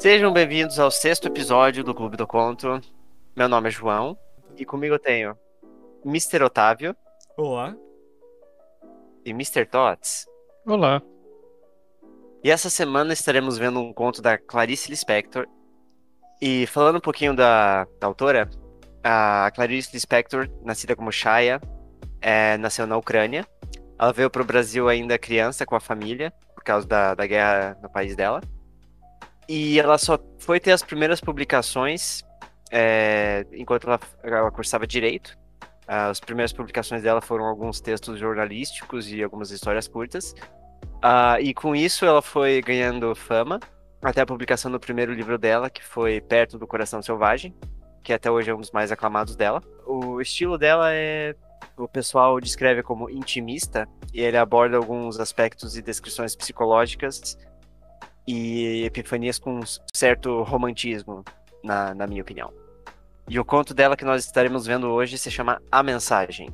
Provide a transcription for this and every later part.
Sejam bem-vindos ao sexto episódio do Clube do Conto. Meu nome é João e comigo eu tenho Mr. Otávio Olá. e Mr. Tots. Olá. E essa semana estaremos vendo um conto da Clarice Lispector. E falando um pouquinho da, da autora, a Clarice Lispector, nascida como Shaya, é, nasceu na Ucrânia. Ela veio para o Brasil ainda criança com a família, por causa da, da guerra no país dela. E ela só foi ter as primeiras publicações é, enquanto ela, ela cursava Direito. As primeiras publicações dela foram alguns textos jornalísticos e algumas histórias curtas. Ah, e com isso ela foi ganhando fama, até a publicação do primeiro livro dela, que foi Perto do Coração Selvagem, que até hoje é um dos mais aclamados dela. O estilo dela é. O pessoal descreve como intimista, e ele aborda alguns aspectos e descrições psicológicas e epifanias com um certo romantismo, na, na minha opinião. E o conto dela que nós estaremos vendo hoje se chama A Mensagem.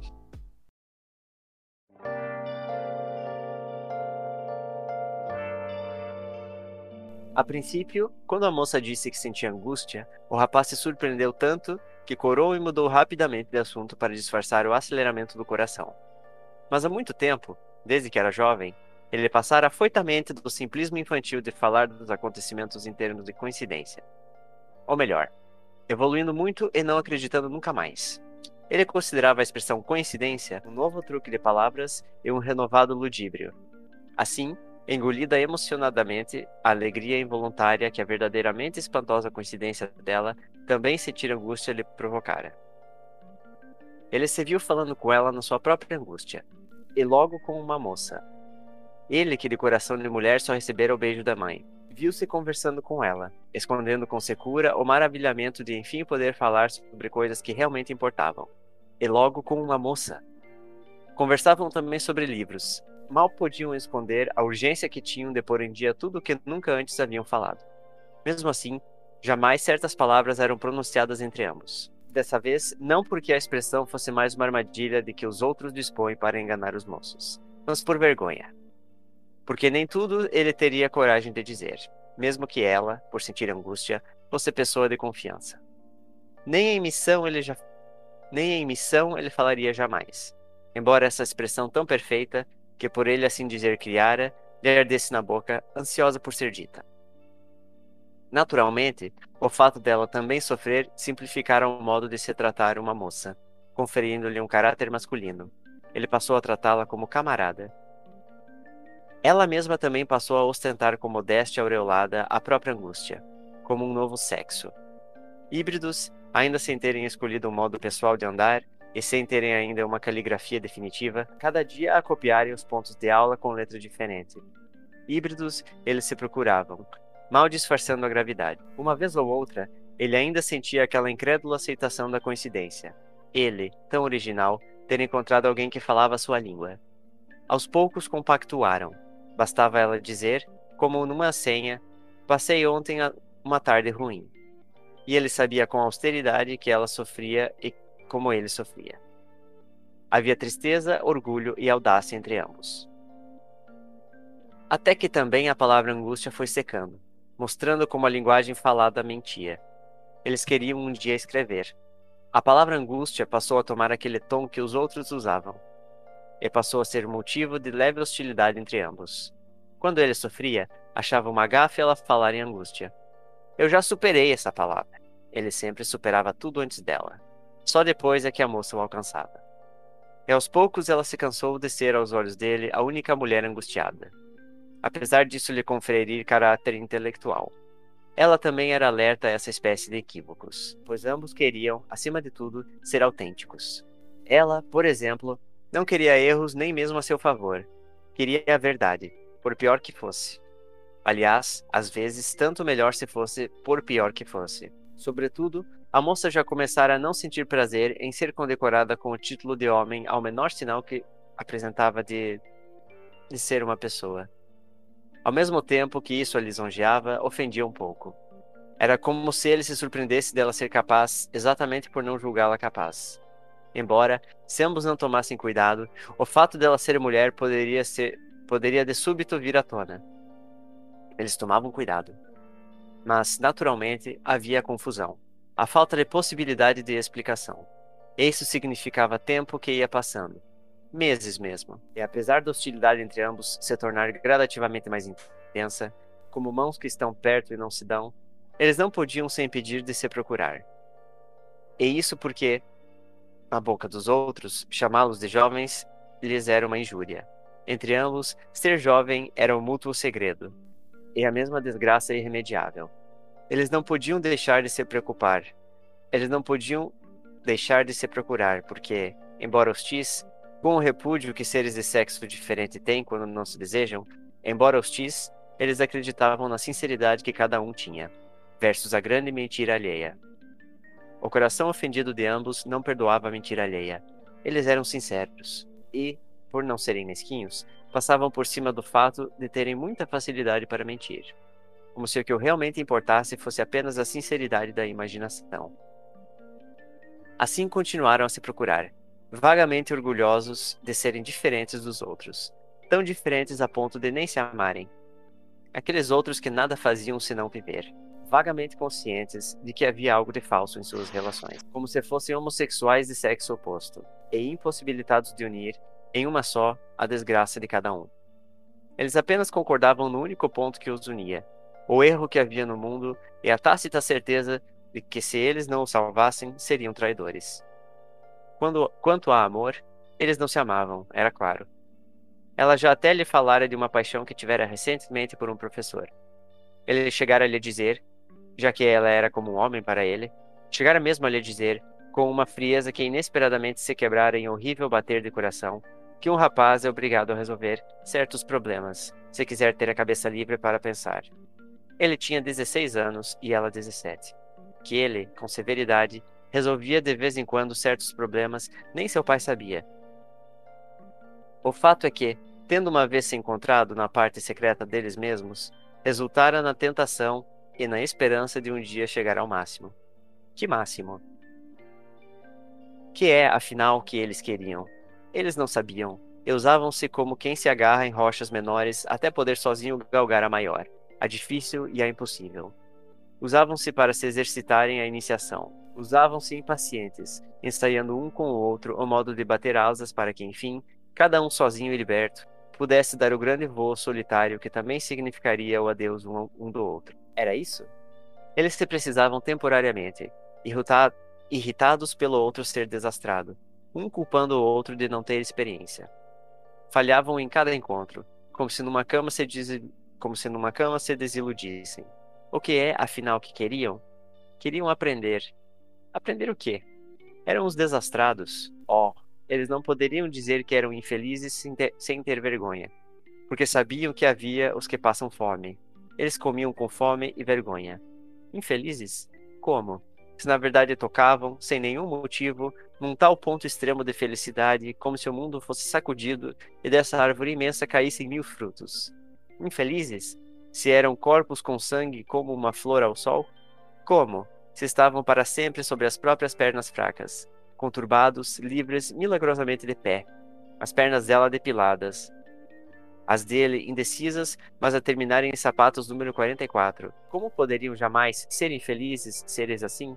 A princípio, quando a moça disse que sentia angústia, o rapaz se surpreendeu tanto que corou e mudou rapidamente de assunto para disfarçar o aceleramento do coração. Mas há muito tempo, desde que era jovem, ele passara afoitamente do simplismo infantil de falar dos acontecimentos em termos de coincidência. Ou melhor, evoluindo muito e não acreditando nunca mais. Ele considerava a expressão coincidência um novo truque de palavras e um renovado ludíbrio. Assim, engolida emocionadamente a alegria involuntária que a verdadeiramente espantosa coincidência dela também sentir angústia lhe provocara. Ele se viu falando com ela na sua própria angústia, e logo com uma moça. Ele, que de coração de mulher só recebera o beijo da mãe, viu-se conversando com ela, escondendo com secura o maravilhamento de enfim poder falar sobre coisas que realmente importavam. E logo com uma moça. Conversavam também sobre livros. Mal podiam esconder a urgência que tinham de pôr em dia tudo o que nunca antes haviam falado. Mesmo assim, jamais certas palavras eram pronunciadas entre ambos. Dessa vez, não porque a expressão fosse mais uma armadilha de que os outros dispõem para enganar os moços, mas por vergonha. Porque nem tudo ele teria coragem de dizer, mesmo que ela, por sentir angústia, fosse pessoa de confiança. Nem em missão ele já nem em missão ele falaria jamais. Embora essa expressão tão perfeita, que por ele assim dizer criara, lhe ardesse na boca, ansiosa por ser dita. Naturalmente, o fato dela também sofrer simplificara o modo de se tratar uma moça, conferindo-lhe um caráter masculino. Ele passou a tratá-la como camarada. Ela mesma também passou a ostentar com modéstia aureolada a própria angústia, como um novo sexo. Híbridos, ainda sem terem escolhido um modo pessoal de andar, e sem terem ainda uma caligrafia definitiva, cada dia a copiarem os pontos de aula com letra diferente. Híbridos, eles se procuravam, mal disfarçando a gravidade. Uma vez ou outra, ele ainda sentia aquela incrédula aceitação da coincidência. Ele, tão original, ter encontrado alguém que falava sua língua. Aos poucos compactuaram. Bastava ela dizer, como numa senha, passei ontem uma tarde ruim. E ele sabia com austeridade que ela sofria e como ele sofria. Havia tristeza, orgulho e audácia entre ambos. Até que também a palavra angústia foi secando, mostrando como a linguagem falada mentia. Eles queriam um dia escrever. A palavra angústia passou a tomar aquele tom que os outros usavam, e passou a ser motivo de leve hostilidade entre ambos. Quando ele sofria, achava uma gafe ela falar em angústia. Eu já superei essa palavra. Ele sempre superava tudo antes dela. Só depois é que a moça o alcançava. E aos poucos ela se cansou de ser aos olhos dele a única mulher angustiada. Apesar disso lhe conferir caráter intelectual. Ela também era alerta a essa espécie de equívocos, pois ambos queriam, acima de tudo, ser autênticos. Ela, por exemplo, não queria erros nem mesmo a seu favor. Queria a verdade, por pior que fosse. Aliás, às vezes, tanto melhor se fosse por pior que fosse. Sobretudo, a moça já começara a não sentir prazer em ser condecorada com o título de homem ao menor sinal que apresentava de, de ser uma pessoa. Ao mesmo tempo que isso a lisonjeava, ofendia um pouco. Era como se ele se surpreendesse dela ser capaz exatamente por não julgá-la capaz. Embora, se ambos não tomassem cuidado, o fato dela ser mulher poderia ser poderia de súbito vir à tona. Eles tomavam cuidado. Mas, naturalmente, havia confusão, a falta de possibilidade de explicação. Isso significava tempo que ia passando, meses mesmo. E apesar da hostilidade entre ambos se tornar gradativamente mais intensa, como mãos que estão perto e não se dão, eles não podiam se impedir de se procurar. E isso porque, na boca dos outros, chamá-los de jovens lhes era uma injúria. Entre ambos, ser jovem era um mútuo segredo, e a mesma desgraça irremediável. Eles não podiam deixar de se preocupar. Eles não podiam deixar de se procurar, porque, embora hostis, com o repúdio que seres de sexo diferente têm quando não se desejam, embora hostis, eles acreditavam na sinceridade que cada um tinha, versus a grande mentira alheia. O coração ofendido de ambos não perdoava a mentira alheia. Eles eram sinceros e, por não serem mesquinhos, passavam por cima do fato de terem muita facilidade para mentir, como se o que realmente importasse fosse apenas a sinceridade da imaginação. Assim continuaram a se procurar, vagamente orgulhosos de serem diferentes dos outros, tão diferentes a ponto de nem se amarem. Aqueles outros que nada faziam senão viver, vagamente conscientes de que havia algo de falso em suas relações, como se fossem homossexuais de sexo oposto, e impossibilitados de unir, em uma só, a desgraça de cada um. Eles apenas concordavam no único ponto que os unia, o erro que havia no mundo e a tácita certeza de que se eles não o salvassem, seriam traidores. Quando, quanto a amor, eles não se amavam, era claro. Ela já até lhe falara de uma paixão que tivera recentemente por um professor. Ele chegara a lhe dizer, já que ela era como um homem para ele, chegara mesmo a lhe dizer, com uma frieza que inesperadamente se quebrara em horrível bater de coração, que um rapaz é obrigado a resolver certos problemas, se quiser ter a cabeça livre para pensar. Ele tinha 16 anos e ela 17. Que ele, com severidade, resolvia de vez em quando certos problemas, nem seu pai sabia. O fato é que, tendo uma vez se encontrado na parte secreta deles mesmos, resultara na tentação e na esperança de um dia chegar ao máximo. Que máximo? Que é, afinal, o que eles queriam? Eles não sabiam, e usavam-se como quem se agarra em rochas menores até poder sozinho galgar a maior, a difícil e a impossível. Usavam-se para se exercitarem a iniciação, Usavam-se impacientes, ensaiando um com o outro o modo de bater asas para que, enfim, cada um sozinho e liberto, pudesse dar o grande voo solitário que também significaria o adeus um, um do outro. Era isso? Eles se precisavam temporariamente, irritados pelo outro ser desastrado, um culpando o outro de não ter experiência. Falhavam em cada encontro, como se numa cama se, des... como se, numa cama se desiludissem. O que é, afinal, que queriam? Queriam aprender, Aprender o quê? Eram os desastrados. Oh, eles não poderiam dizer que eram infelizes sem ter, sem ter vergonha, porque sabiam que havia os que passam fome. Eles comiam com fome e vergonha. Infelizes? Como? Se na verdade tocavam, sem nenhum motivo, num tal ponto extremo de felicidade, como se o mundo fosse sacudido e dessa árvore imensa caíssem mil frutos. Infelizes? Se eram corpos com sangue como uma flor ao sol? Como? se estavam para sempre sobre as próprias pernas fracas, conturbados, livres, milagrosamente de pé, as pernas dela depiladas, as dele indecisas, mas a terminarem em sapatos número 44. Como poderiam jamais ser infelizes seres assim?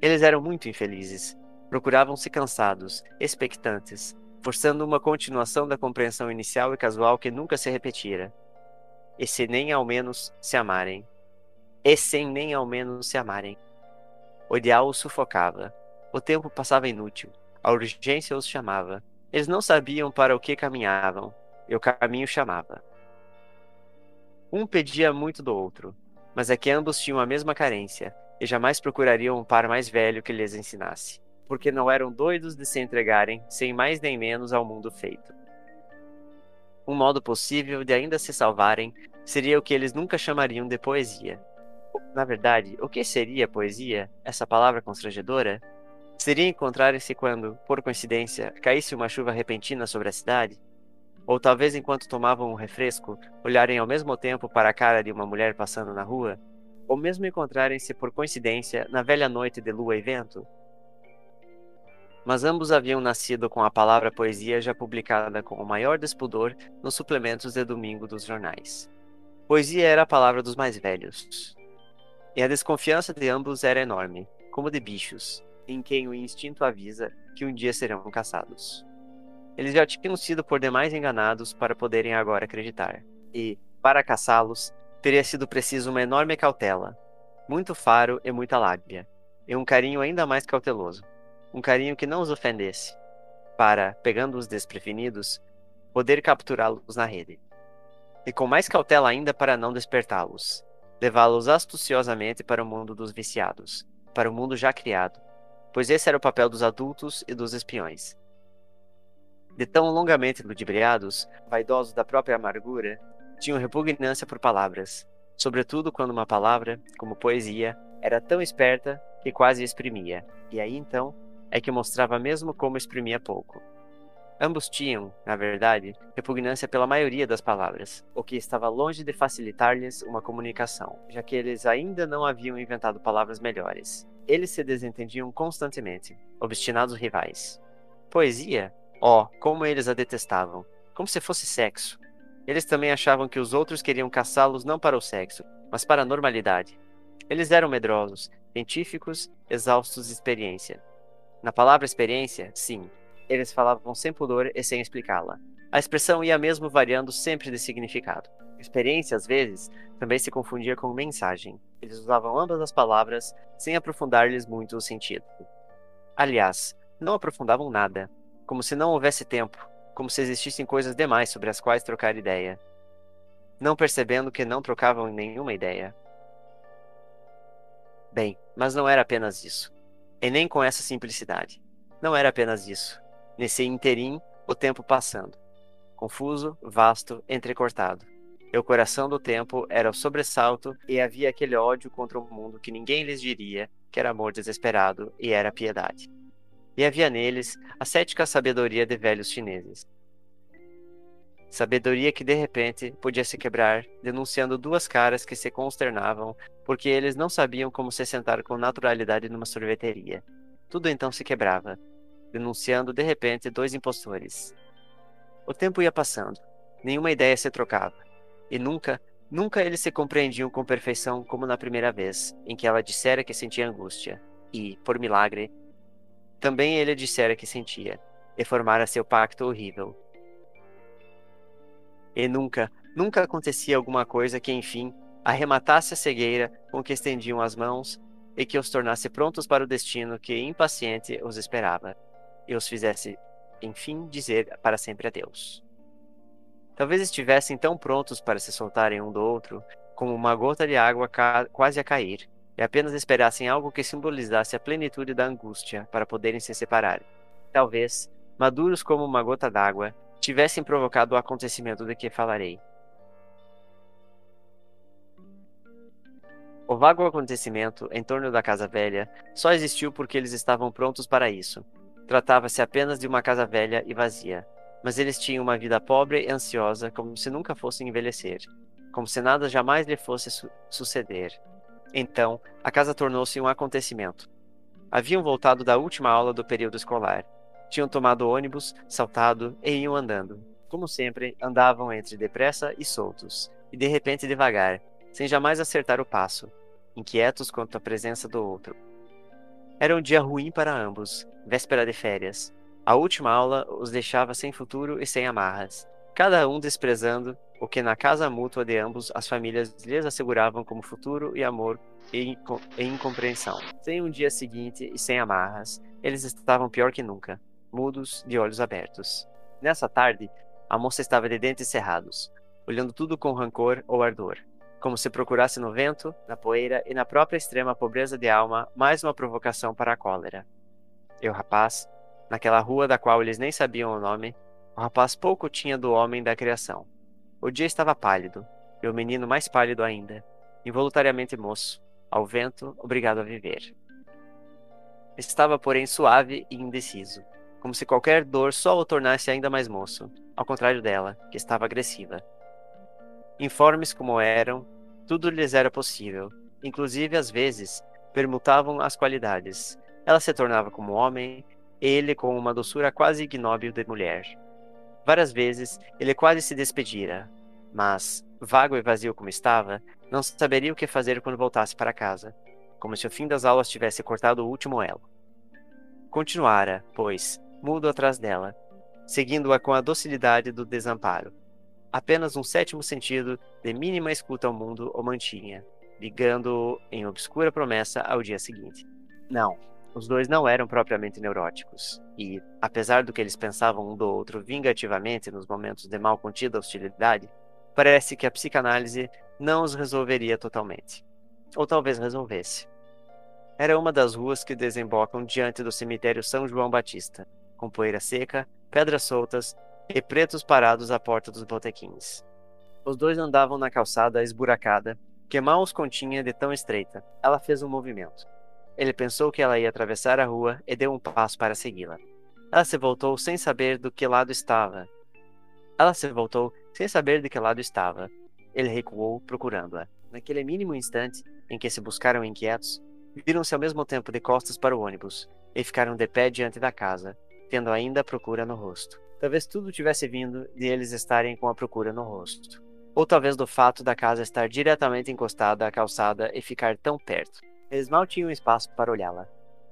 Eles eram muito infelizes. Procuravam-se cansados, expectantes, forçando uma continuação da compreensão inicial e casual que nunca se repetira. E se nem ao menos se amarem e sem nem ao menos se amarem. O ideal os sufocava. O tempo passava inútil. A urgência os chamava. Eles não sabiam para o que caminhavam, e o caminho chamava. Um pedia muito do outro, mas é que ambos tinham a mesma carência, e jamais procurariam um par mais velho que lhes ensinasse, porque não eram doidos de se entregarem, sem mais nem menos, ao mundo feito. Um modo possível de ainda se salvarem seria o que eles nunca chamariam de poesia, na verdade, o que seria poesia, essa palavra constrangedora? Seria encontrarem-se quando, por coincidência, caísse uma chuva repentina sobre a cidade? Ou talvez enquanto tomavam um refresco, olharem ao mesmo tempo para a cara de uma mulher passando na rua? Ou mesmo encontrarem-se por coincidência na velha noite de lua e vento? Mas ambos haviam nascido com a palavra poesia já publicada com o maior despudor nos suplementos de domingo dos jornais. Poesia era a palavra dos mais velhos. E a desconfiança de ambos era enorme, como de bichos, em quem o instinto avisa que um dia serão caçados. Eles já tinham sido por demais enganados para poderem agora acreditar. E, para caçá-los, teria sido preciso uma enorme cautela, muito faro e muita lábia, e um carinho ainda mais cauteloso, um carinho que não os ofendesse, para, pegando-os desprevenidos, poder capturá-los na rede. E com mais cautela ainda para não despertá-los, levá-los astuciosamente para o mundo dos viciados, para o mundo já criado, pois esse era o papel dos adultos e dos espiões, de tão longamente ludibriados, vaidosos da própria amargura, tinham repugnância por palavras, sobretudo quando uma palavra, como poesia, era tão esperta que quase exprimia, e aí então é que mostrava mesmo como exprimia pouco. Ambos tinham, na verdade, repugnância pela maioria das palavras, o que estava longe de facilitar-lhes uma comunicação, já que eles ainda não haviam inventado palavras melhores. Eles se desentendiam constantemente, obstinados rivais. Poesia Oh, como eles a detestavam, como se fosse sexo. Eles também achavam que os outros queriam caçá-los não para o sexo, mas para a normalidade. Eles eram medrosos, científicos, exaustos de experiência. Na palavra experiência, sim, eles falavam sem pudor e sem explicá-la. A expressão ia mesmo variando sempre de significado. Experiência, às vezes, também se confundia com mensagem. Eles usavam ambas as palavras sem aprofundar-lhes muito o sentido. Aliás, não aprofundavam nada como se não houvesse tempo, como se existissem coisas demais sobre as quais trocar ideia, não percebendo que não trocavam nenhuma ideia. Bem, mas não era apenas isso, e nem com essa simplicidade. Não era apenas isso. Nesse interim, o tempo passando, confuso, vasto, entrecortado. E o coração do tempo era o sobressalto e havia aquele ódio contra o mundo que ninguém lhes diria que era amor desesperado e era piedade e havia neles a cética sabedoria de velhos chineses. Sabedoria que de repente podia se quebrar, denunciando duas caras que se consternavam porque eles não sabiam como se sentar com naturalidade numa sorveteria. Tudo então se quebrava, denunciando de repente dois impostores. O tempo ia passando, nenhuma ideia se trocava, e nunca, nunca eles se compreendiam com perfeição como na primeira vez, em que ela dissera que sentia angústia, e, por milagre, também ele dissera que sentia, e formara seu pacto horrível. E nunca, nunca acontecia alguma coisa que, enfim, arrematasse a cegueira com que estendiam as mãos e que os tornasse prontos para o destino que impaciente os esperava, e os fizesse, enfim, dizer para sempre adeus. Talvez estivessem tão prontos para se soltarem um do outro, como uma gota de água quase a cair, e apenas esperassem algo que simbolizasse a plenitude da angústia para poderem se separar. Talvez, maduros como uma gota d'água, tivessem provocado o acontecimento de que falarei. O vago acontecimento em torno da casa velha só existiu porque eles estavam prontos para isso. Tratava-se apenas de uma casa velha e vazia, mas eles tinham uma vida pobre e ansiosa como se nunca fossem envelhecer, como se nada jamais lhe fosse su suceder. Então, a casa tornou-se um acontecimento. Haviam voltado da última aula do período escolar. Tinham tomado ônibus, saltado e iam andando. Como sempre, andavam entre depressa e soltos, e de repente devagar, sem jamais acertar o passo, inquietos quanto à presença do outro. Era um dia ruim para ambos, véspera de férias. A última aula os deixava sem futuro e sem amarras, cada um desprezando o que na casa mútua de ambos as famílias lhes asseguravam como futuro e amor e, incompreensão. Sem um dia seguinte e sem amarras, eles estavam pior que nunca, mudos, de olhos abertos. Nessa tarde, a moça estava de dentes cerrados, olhando tudo com rancor ou ardor, como se procurasse no vento, na poeira e na própria extrema pobreza de alma mais uma provocação para a cólera. E o rapaz, naquela rua da qual eles nem sabiam o nome, o rapaz pouco tinha do homem da criação. O dia estava pálido, e o menino mais pálido ainda, involuntariamente moço, ao vento, obrigado a viver. Estava, porém, suave e indeciso, como se qualquer dor só o tornasse ainda mais moço, ao contrário dela, que estava agressiva. Informes como eram, tudo lhes era possível, inclusive às vezes permutavam as qualidades. Ela se tornava como homem, ele com uma doçura quase ignóbil de mulher. Várias vezes ele quase se despedira, Mas, vago e vazio como estava, não saberia o que fazer quando voltasse para casa, como se o fim das aulas tivesse cortado o último elo. Continuara, pois, mudo atrás dela, seguindo-a com a docilidade do desamparo. Apenas um sétimo sentido de mínima escuta ao mundo o mantinha, ligando-o em obscura promessa ao dia seguinte. Não, os dois não eram propriamente neuróticos, e, apesar do que eles pensavam um do outro vingativamente nos momentos de mal contida hostilidade, parece que a psicanálise não os resolveria totalmente. Ou talvez resolvesse. Era uma das ruas que desembocam diante do cemitério São João Batista, com poeira seca, pedras soltas e pretos parados à porta dos botequins. Os dois andavam na calçada esburacada, que mal os continha de tão estreita. Ela fez um movimento. Ele pensou que ela ia atravessar a rua e deu um passo para segui-la. Ela se voltou sem saber do que lado estava. Ela se voltou sem saber de que lado estava. Ele recuou, procurando-a. Naquele mínimo instante em que se buscaram inquietos, viram-se ao mesmo tempo de costas para o ônibus e ficaram de pé diante da casa, tendo ainda a procura no rosto. Talvez tudo tivesse vindo de eles estarem com a procura no rosto. Ou talvez do fato da casa estar diretamente encostada à calçada e ficar tão perto. Eles mal tinham espaço para olhá-la.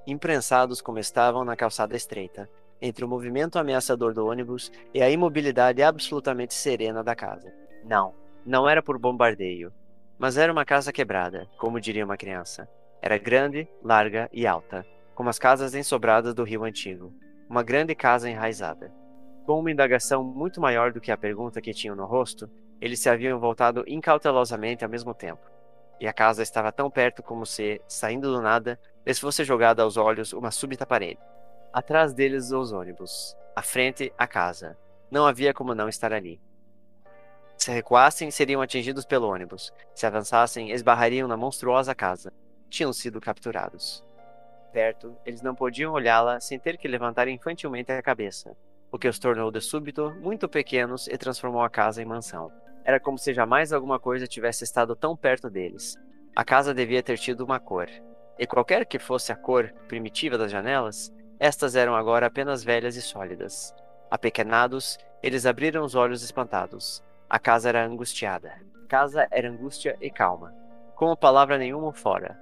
Imprensados como estavam na calçada estreita, entre o movimento ameaçador do ônibus e a imobilidade absolutamente serena da casa. Não, não era por bombardeio, mas era uma casa quebrada, como diria uma criança. Era grande, larga e alta, como as casas ensobradas do Rio Antigo. Uma grande casa enraizada. Com uma indagação muito maior do que a pergunta que tinham no rosto, eles se haviam voltado incautelosamente ao mesmo tempo e a casa estava tão perto como se, saindo do nada, lhes fosse jogada aos olhos uma súbita parede. Atrás deles os ônibus, à frente a casa. Não havia como não estar ali. Se recuassem, seriam atingidos pelo ônibus. Se avançassem, esbarrariam na monstruosa casa. Tinham sido capturados. Perto, eles não podiam olhá-la sem ter que levantar infantilmente a cabeça, o que os tornou de súbito muito pequenos e transformou a casa em mansão. Era como se jamais alguma coisa tivesse estado tão perto deles. A casa devia ter tido uma cor. E qualquer que fosse a cor primitiva das janelas, estas eram agora apenas velhas e sólidas. Apequenados, eles abriram os olhos espantados. A casa era angustiada. A casa era angústia e calma, como palavra nenhuma fora.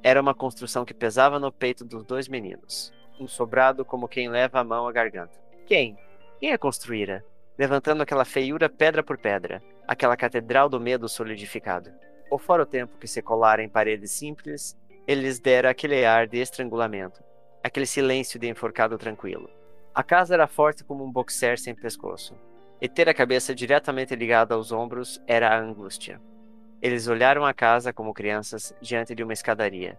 Era uma construção que pesava no peito dos dois meninos, um sobrado como quem leva a mão à garganta. Quem? Quem a construíra? levantando aquela feiura pedra por pedra, aquela catedral do medo solidificado. Ou fora o tempo que se colara em paredes simples, ele lhes dera aquele ar de estrangulamento, aquele silêncio de enforcado tranquilo. A casa era forte como um boxer sem pescoço, e ter a cabeça diretamente ligada aos ombros era a angústia. Eles olharam a casa como crianças diante de uma escadaria.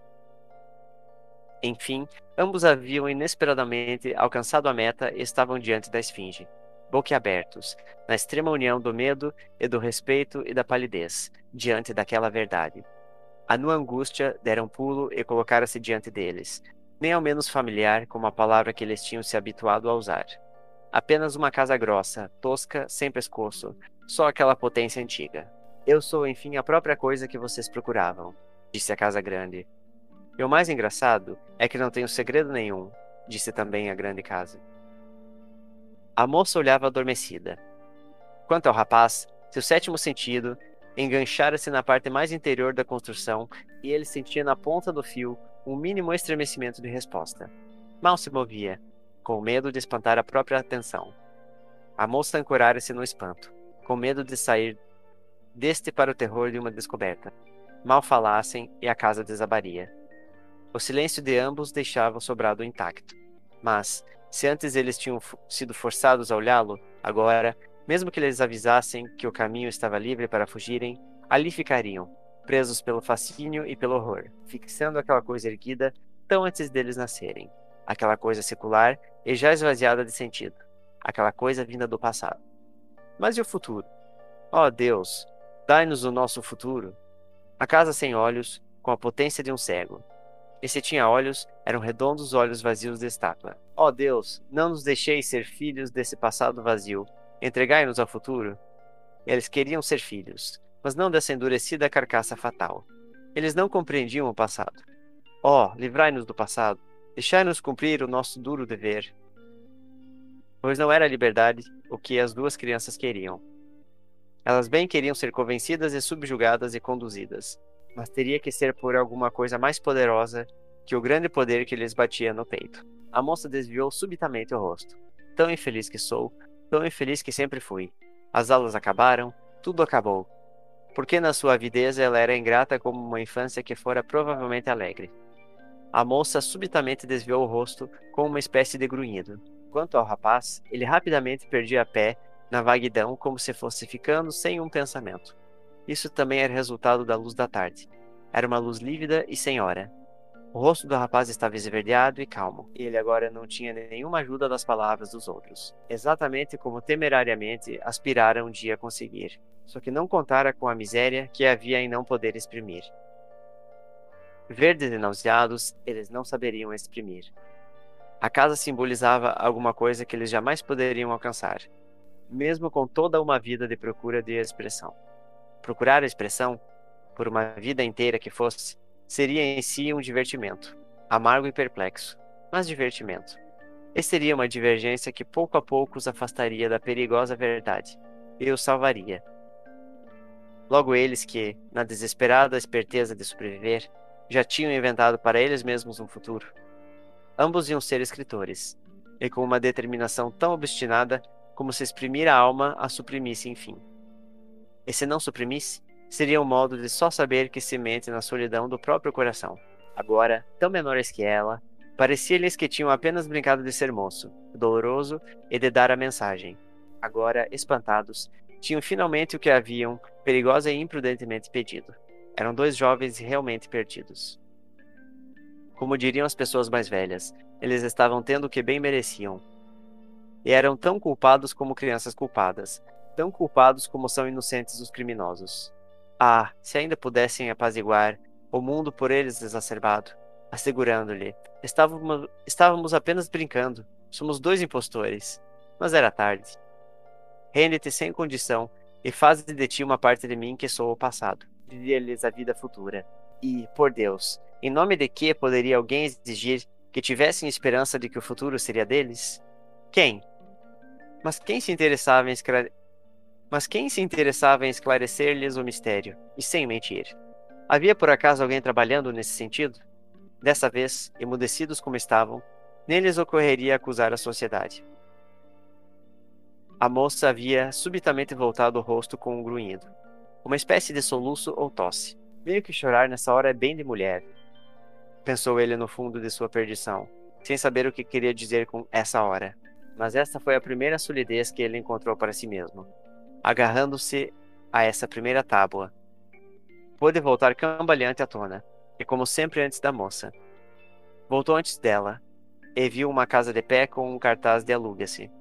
Enfim, ambos haviam inesperadamente alcançado a meta e estavam diante da esfinge boquiabertos, na extrema união do medo e do respeito e da palidez, diante daquela verdade. A nua angústia dera um pulo e colocara-se diante deles, nem ao menos familiar como a palavra que eles tinham se habituado a usar. Apenas uma casa grossa, tosca, sem pescoço, só aquela potência antiga. Eu sou, enfim, a própria coisa que vocês procuravam, disse a casa grande. E o mais engraçado é que não tenho segredo nenhum, disse também a grande casa. A moça olhava adormecida. Quanto ao rapaz, seu sétimo sentido enganchara-se na parte mais interior da construção e ele sentia na ponta do fio um mínimo estremecimento de resposta. Mal se movia, com medo de espantar a própria atenção. A moça ancorara-se no espanto, com medo de sair deste para o terror de uma descoberta. Mal falassem e a casa desabaria. O silêncio de ambos deixava o sobrado intacto, mas se antes eles tinham sido forçados a olhá-lo, agora, mesmo que eles avisassem que o caminho estava livre para fugirem, ali ficariam, presos pelo fascínio e pelo horror, fixando aquela coisa erguida tão antes deles nascerem, aquela coisa secular e já esvaziada de sentido, aquela coisa vinda do passado. Mas e o futuro? Oh, Deus, dai-nos o nosso futuro. A casa sem olhos, com a potência de um cego, e se tinha olhos, eram redondos olhos vazios de estátua. Ó oh Deus, não nos deixeis ser filhos desse passado vazio. Entregai-nos ao futuro. Eles queriam ser filhos, mas não dessa endurecida carcaça fatal. Eles não compreendiam o passado. Ó, oh, livrai-nos do passado. Deixai-nos cumprir o nosso duro dever. Pois não era a liberdade o que as duas crianças queriam. Elas bem queriam ser convencidas e subjugadas e conduzidas, mas teria que ser por alguma coisa mais poderosa que o grande poder que lhes batia no peito. A moça desviou subitamente o rosto. Tão infeliz que sou, tão infeliz que sempre fui. As aulas acabaram, tudo acabou. Porque na sua avidez ela era ingrata como uma infância que fora provavelmente alegre. A moça subitamente desviou o rosto com uma espécie de grunhido. Quanto ao rapaz, ele rapidamente perdia pé na vaguidão como se fosse ficando sem um pensamento. Isso também era resultado da luz da tarde. Era uma luz lívida e sem hora. O rosto do rapaz estava esverdeado e calmo. E ele agora não tinha nenhuma ajuda das palavras dos outros. Exatamente como temerariamente aspirara um dia conseguir. Só que não contara com a miséria que havia em não poder exprimir. Verdes e nauseados, eles não saberiam exprimir. A casa simbolizava alguma coisa que eles jamais poderiam alcançar mesmo com toda uma vida de procura de expressão. Procurar a expressão, por uma vida inteira que fosse, seria em si um divertimento, amargo e perplexo, mas divertimento. E seria uma divergência que pouco a pouco os afastaria da perigosa verdade e os salvaria. Logo eles que, na desesperada esperteza de sobreviver, já tinham inventado para eles mesmos um futuro. Ambos iam ser escritores, e com uma determinação tão obstinada como se exprimir a alma a suprimisse enfim. E se não suprimisse, seria um modo de só saber que se mente na solidão do próprio coração. Agora, tão menores que ela, parecia-lhes que tinham apenas brincado de ser moço, doloroso e de dar a mensagem. Agora, espantados, tinham finalmente o que haviam perigosa e imprudentemente pedido. Eram dois jovens realmente perdidos. Como diriam as pessoas mais velhas, eles estavam tendo o que bem mereciam, e eram tão culpados como crianças culpadas, tão culpados como são inocentes os criminosos. Ah, se ainda pudessem apaziguar o mundo por eles exacerbado, assegurando-lhe: estávamos, estávamos apenas brincando, somos dois impostores. Mas era tarde. Rende-te sem condição e faz de ti uma parte de mim que sou o passado. Diria-lhes a vida futura. E, por Deus, em nome de que poderia alguém exigir que tivessem esperança de que o futuro seria deles? Quem? Mas quem se interessava em. Mas quem se interessava em esclarecer-lhes o mistério, e sem mentir? Havia por acaso alguém trabalhando nesse sentido? Dessa vez, emudecidos como estavam, neles ocorreria acusar a sociedade. A moça havia subitamente voltado o rosto com um grunhido, uma espécie de soluço ou tosse. Meio que chorar nessa hora é bem de mulher, pensou ele no fundo de sua perdição, sem saber o que queria dizer com essa hora mas esta foi a primeira solidez que ele encontrou para si mesmo. Agarrando-se a essa primeira tábua, pôde voltar cambaleante à tona, e como sempre antes da moça. Voltou antes dela, e viu uma casa de pé com um cartaz de aluga-se.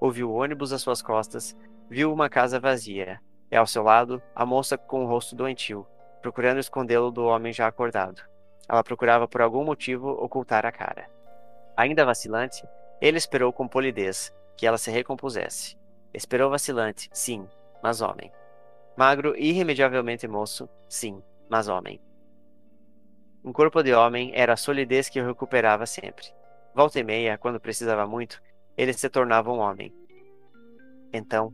Ouviu o ônibus às suas costas, viu uma casa vazia, e ao seu lado, a moça com o rosto doentio, procurando escondê-lo do homem já acordado. Ela procurava por algum motivo ocultar a cara. Ainda vacilante, ele esperou com polidez que ela se recompusesse. Esperou vacilante, sim, mas homem. Magro e irremediavelmente moço, sim, mas homem. Um corpo de homem era a solidez que o recuperava sempre. Volta e meia, quando precisava muito, ele se tornava um homem. Então,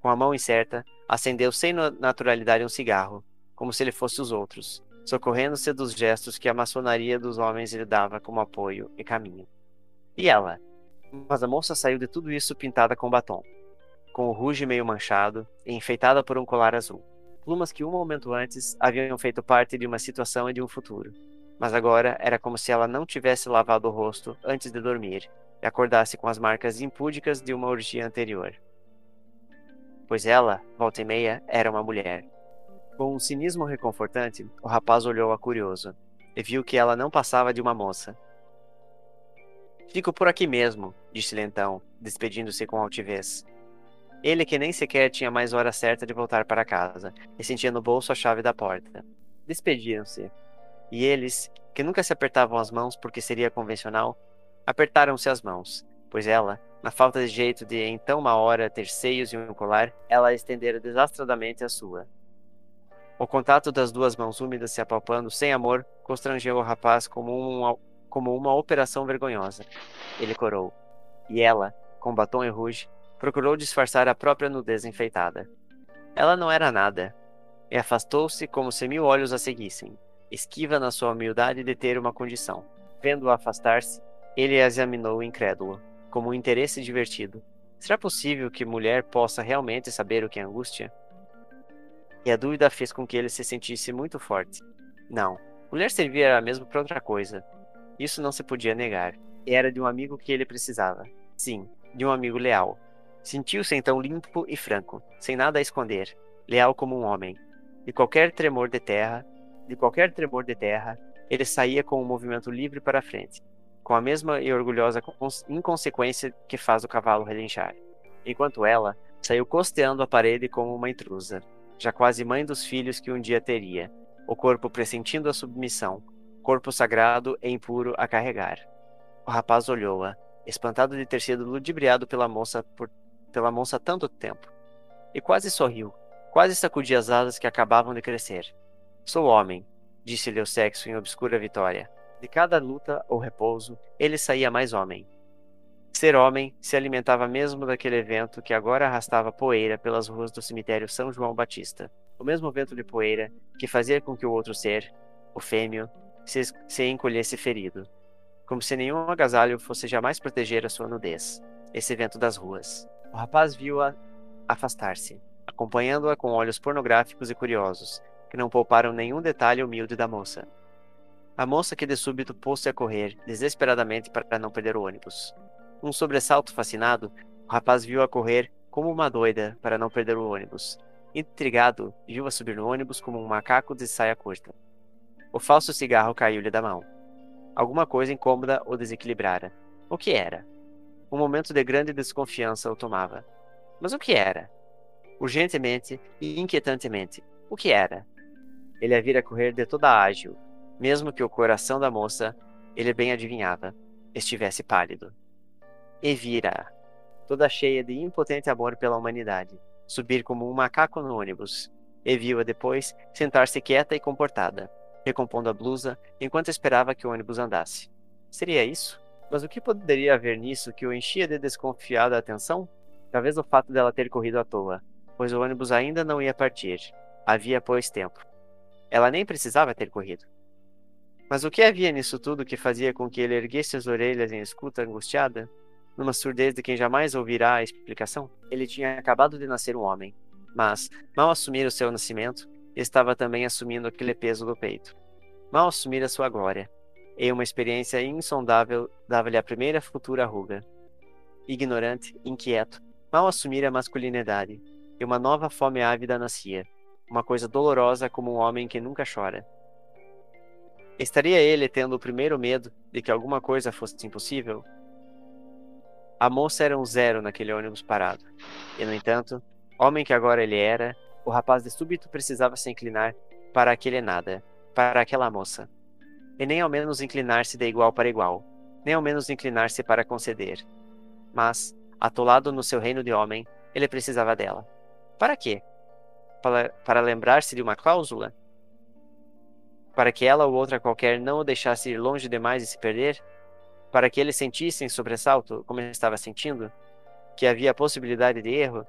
com a mão incerta, acendeu sem naturalidade um cigarro, como se ele fosse os outros, socorrendo-se dos gestos que a maçonaria dos homens lhe dava como apoio e caminho. E ela? Mas a moça saiu de tudo isso pintada com batom, com o ruge meio manchado e enfeitada por um colar azul. Plumas que um momento antes haviam feito parte de uma situação e de um futuro. Mas agora era como se ela não tivesse lavado o rosto antes de dormir e acordasse com as marcas impúdicas de uma orgia anterior. Pois ela, volta e meia, era uma mulher. Com um cinismo reconfortante, o rapaz olhou-a curioso e viu que ela não passava de uma moça, Fico por aqui mesmo, disse-lhe então, despedindo-se com altivez. Ele que nem sequer tinha mais hora certa de voltar para casa, e sentia no bolso a chave da porta. Despediram-se. E eles, que nunca se apertavam as mãos porque seria convencional, apertaram-se as mãos, pois ela, na falta de jeito de em tão uma hora ter seios e um colar, ela estendera desastradamente a sua. O contato das duas mãos úmidas se apalpando sem amor constrangeu o rapaz como um como uma operação vergonhosa. Ele corou. E ela, com batom e rouge, procurou disfarçar a própria nudez enfeitada. Ela não era nada, e afastou-se como se mil olhos a seguissem, esquiva na sua humildade de ter uma condição. Vendo-a afastar-se, ele a examinou incrédulo, como um interesse divertido. Será possível que mulher possa realmente saber o que é angústia? E a dúvida fez com que ele se sentisse muito forte. Não, mulher servia mesmo para outra coisa. Isso não se podia negar. Era de um amigo que ele precisava. Sim, de um amigo leal. Sentiu-se então limpo e franco, sem nada a esconder, leal como um homem. De qualquer tremor de terra, de qualquer tremor de terra, ele saía com um movimento livre para a frente, com a mesma e orgulhosa inconsequência que faz o cavalo relinchar. Enquanto ela saiu costeando a parede como uma intrusa, já quase mãe dos filhos que um dia teria, o corpo pressentindo a submissão, corpo sagrado e impuro a carregar. O rapaz olhou-a, espantado de ter sido ludibriado pela moça por pela moça há tanto tempo, e quase sorriu, quase sacudia as asas que acabavam de crescer. Sou homem, disse-lhe o sexo em obscura vitória. De cada luta ou repouso, ele saía mais homem. Ser homem se alimentava mesmo daquele vento que agora arrastava poeira pelas ruas do cemitério São João Batista. O mesmo vento de poeira que fazia com que o outro ser, o fêmeo, se, se encolhesse ferido, como se nenhum agasalho fosse jamais proteger a sua nudez. Esse vento das ruas. O rapaz viu-a afastar-se, acompanhando-a com olhos pornográficos e curiosos, que não pouparam nenhum detalhe humilde da moça. A moça que de súbito pôs-se a correr, desesperadamente para não perder o ônibus. Num sobressalto fascinado, o rapaz viu-a correr como uma doida para não perder o ônibus. Intrigado, viu-a subir no ônibus como um macaco de saia curta. O falso cigarro caiu-lhe da mão. Alguma coisa incômoda o desequilibrara. O que era? Um momento de grande desconfiança o tomava. Mas o que era? Urgentemente e inquietantemente, o que era? Ele a vira correr de toda ágil, mesmo que o coração da moça, ele bem adivinhava, estivesse pálido. E vira, toda cheia de impotente amor pela humanidade, subir como um macaco no ônibus, e viu-a depois sentar-se quieta e comportada, recompondo a blusa enquanto esperava que o ônibus andasse. Seria isso? Mas o que poderia haver nisso que o enchia de desconfiada atenção? Talvez o fato dela ter corrido à toa, pois o ônibus ainda não ia partir. Havia, pois, tempo. Ela nem precisava ter corrido. Mas o que havia nisso tudo que fazia com que ele erguesse as orelhas em escuta angustiada? Numa surdez de quem jamais ouvirá a explicação? Ele tinha acabado de nascer um homem, mas, mal assumir o seu nascimento, estava também assumindo aquele peso do peito. Mal assumir a sua glória. E uma experiência insondável dava-lhe a primeira futura ruga. Ignorante, inquieto, mal assumir a masculinidade, e uma nova fome ávida nascia, uma coisa dolorosa como um homem que nunca chora. Estaria ele tendo o primeiro medo de que alguma coisa fosse impossível? A moça era um zero naquele ônibus parado. E, no entanto, homem que agora ele era, o rapaz de súbito precisava se inclinar para aquele nada, para aquela moça. E nem ao menos inclinar-se de igual para igual, nem ao menos inclinar-se para conceder. Mas, atolado no seu reino de homem, ele precisava dela. Para quê? Para, para lembrar-se de uma cláusula? para que ela ou outra qualquer não o deixasse ir longe demais e se perder? Para que ele sentisse em sobressalto, como ele estava sentindo, que havia possibilidade de erro?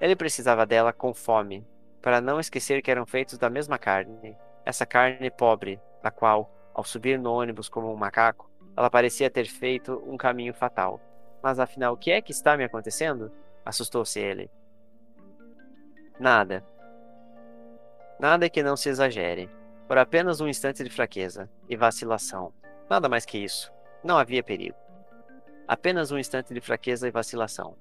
Ele precisava dela com fome, para não esquecer que eram feitos da mesma carne, essa carne pobre, da qual, ao subir no ônibus como um macaco, ela parecia ter feito um caminho fatal. Mas afinal, o que é que está me acontecendo? Assustou-se ele. Nada. Nada que não se exagere por apenas um instante de fraqueza e vacilação. Nada mais que isso. Não havia perigo. Apenas um instante de fraqueza e vacilação.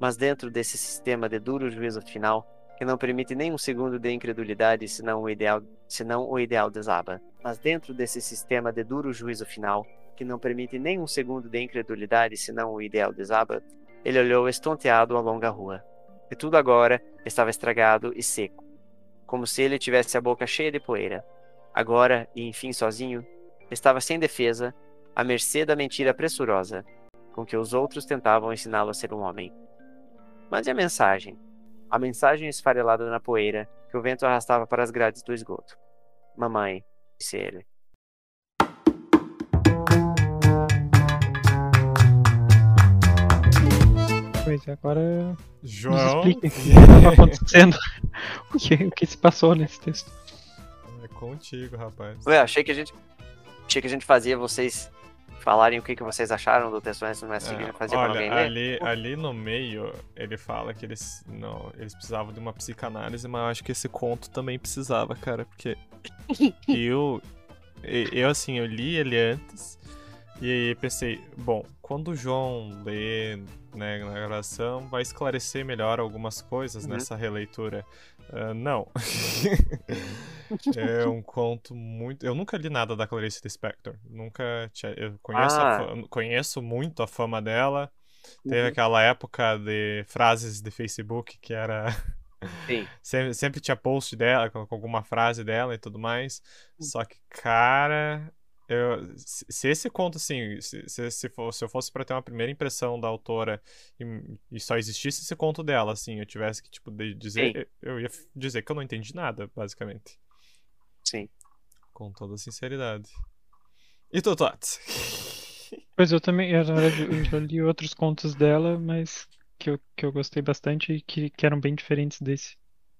Mas dentro desse sistema de duro juízo final, que não permite nem um segundo de incredulidade senão o ideal, senão o ideal desaba. Mas dentro desse sistema de duro juízo final, que não permite nem um segundo de incredulidade senão o ideal desaba, ele olhou estonteado a longa rua. E tudo agora estava estragado e seco, como se ele tivesse a boca cheia de poeira, agora e enfim sozinho, estava sem defesa, à mercê da mentira pressurosa com que os outros tentavam ensiná-lo a ser um homem. Mas e a mensagem? A mensagem esfarelada na poeira que o vento arrastava para as grades do esgoto. Mamãe, disse ele. Pois é, agora João. nos explique o que está acontecendo, o que, o que se passou nesse texto. É contigo, rapaz. Ué, achei que a gente. Achei que a gente fazia vocês falarem o que, que vocês acharam do texto antes do mestre É, fazer quando alguém olha, lê. ali, ali no meio, ele fala que eles não, eles precisavam de uma psicanálise, mas eu acho que esse conto também precisava, cara, porque eu, e- eu assim, eu li ele antes e aí pensei, bom, quando o João lê né, na gravação, vai esclarecer melhor algumas coisas Uhum. nessa releitura. Ah, não. é um conto muito. Eu nunca li nada da Clarice Lispector. Nunca tinha. Eu conheço, Ah. fa- conheço muito a fama dela. Teve Uhum. aquela época de frases de Facebook que era. Sim. sempre, sempre tinha post dela com, alguma frase dela e tudo mais. Hum. Só que, cara. Eu, se, se esse conto, assim, se, se, se, for- se eu fosse pra ter uma primeira impressão da autora e, e só existisse esse conto dela, assim, eu tivesse que, tipo, de- dizer, eu ia dizer que eu não entendi nada, basicamente. Sim. Com toda sinceridade. E tu, Tots? Pois eu também, eu, na verdade, eu já li outros contos dela, mas que eu, que eu gostei bastante e que, que eram bem diferentes desse.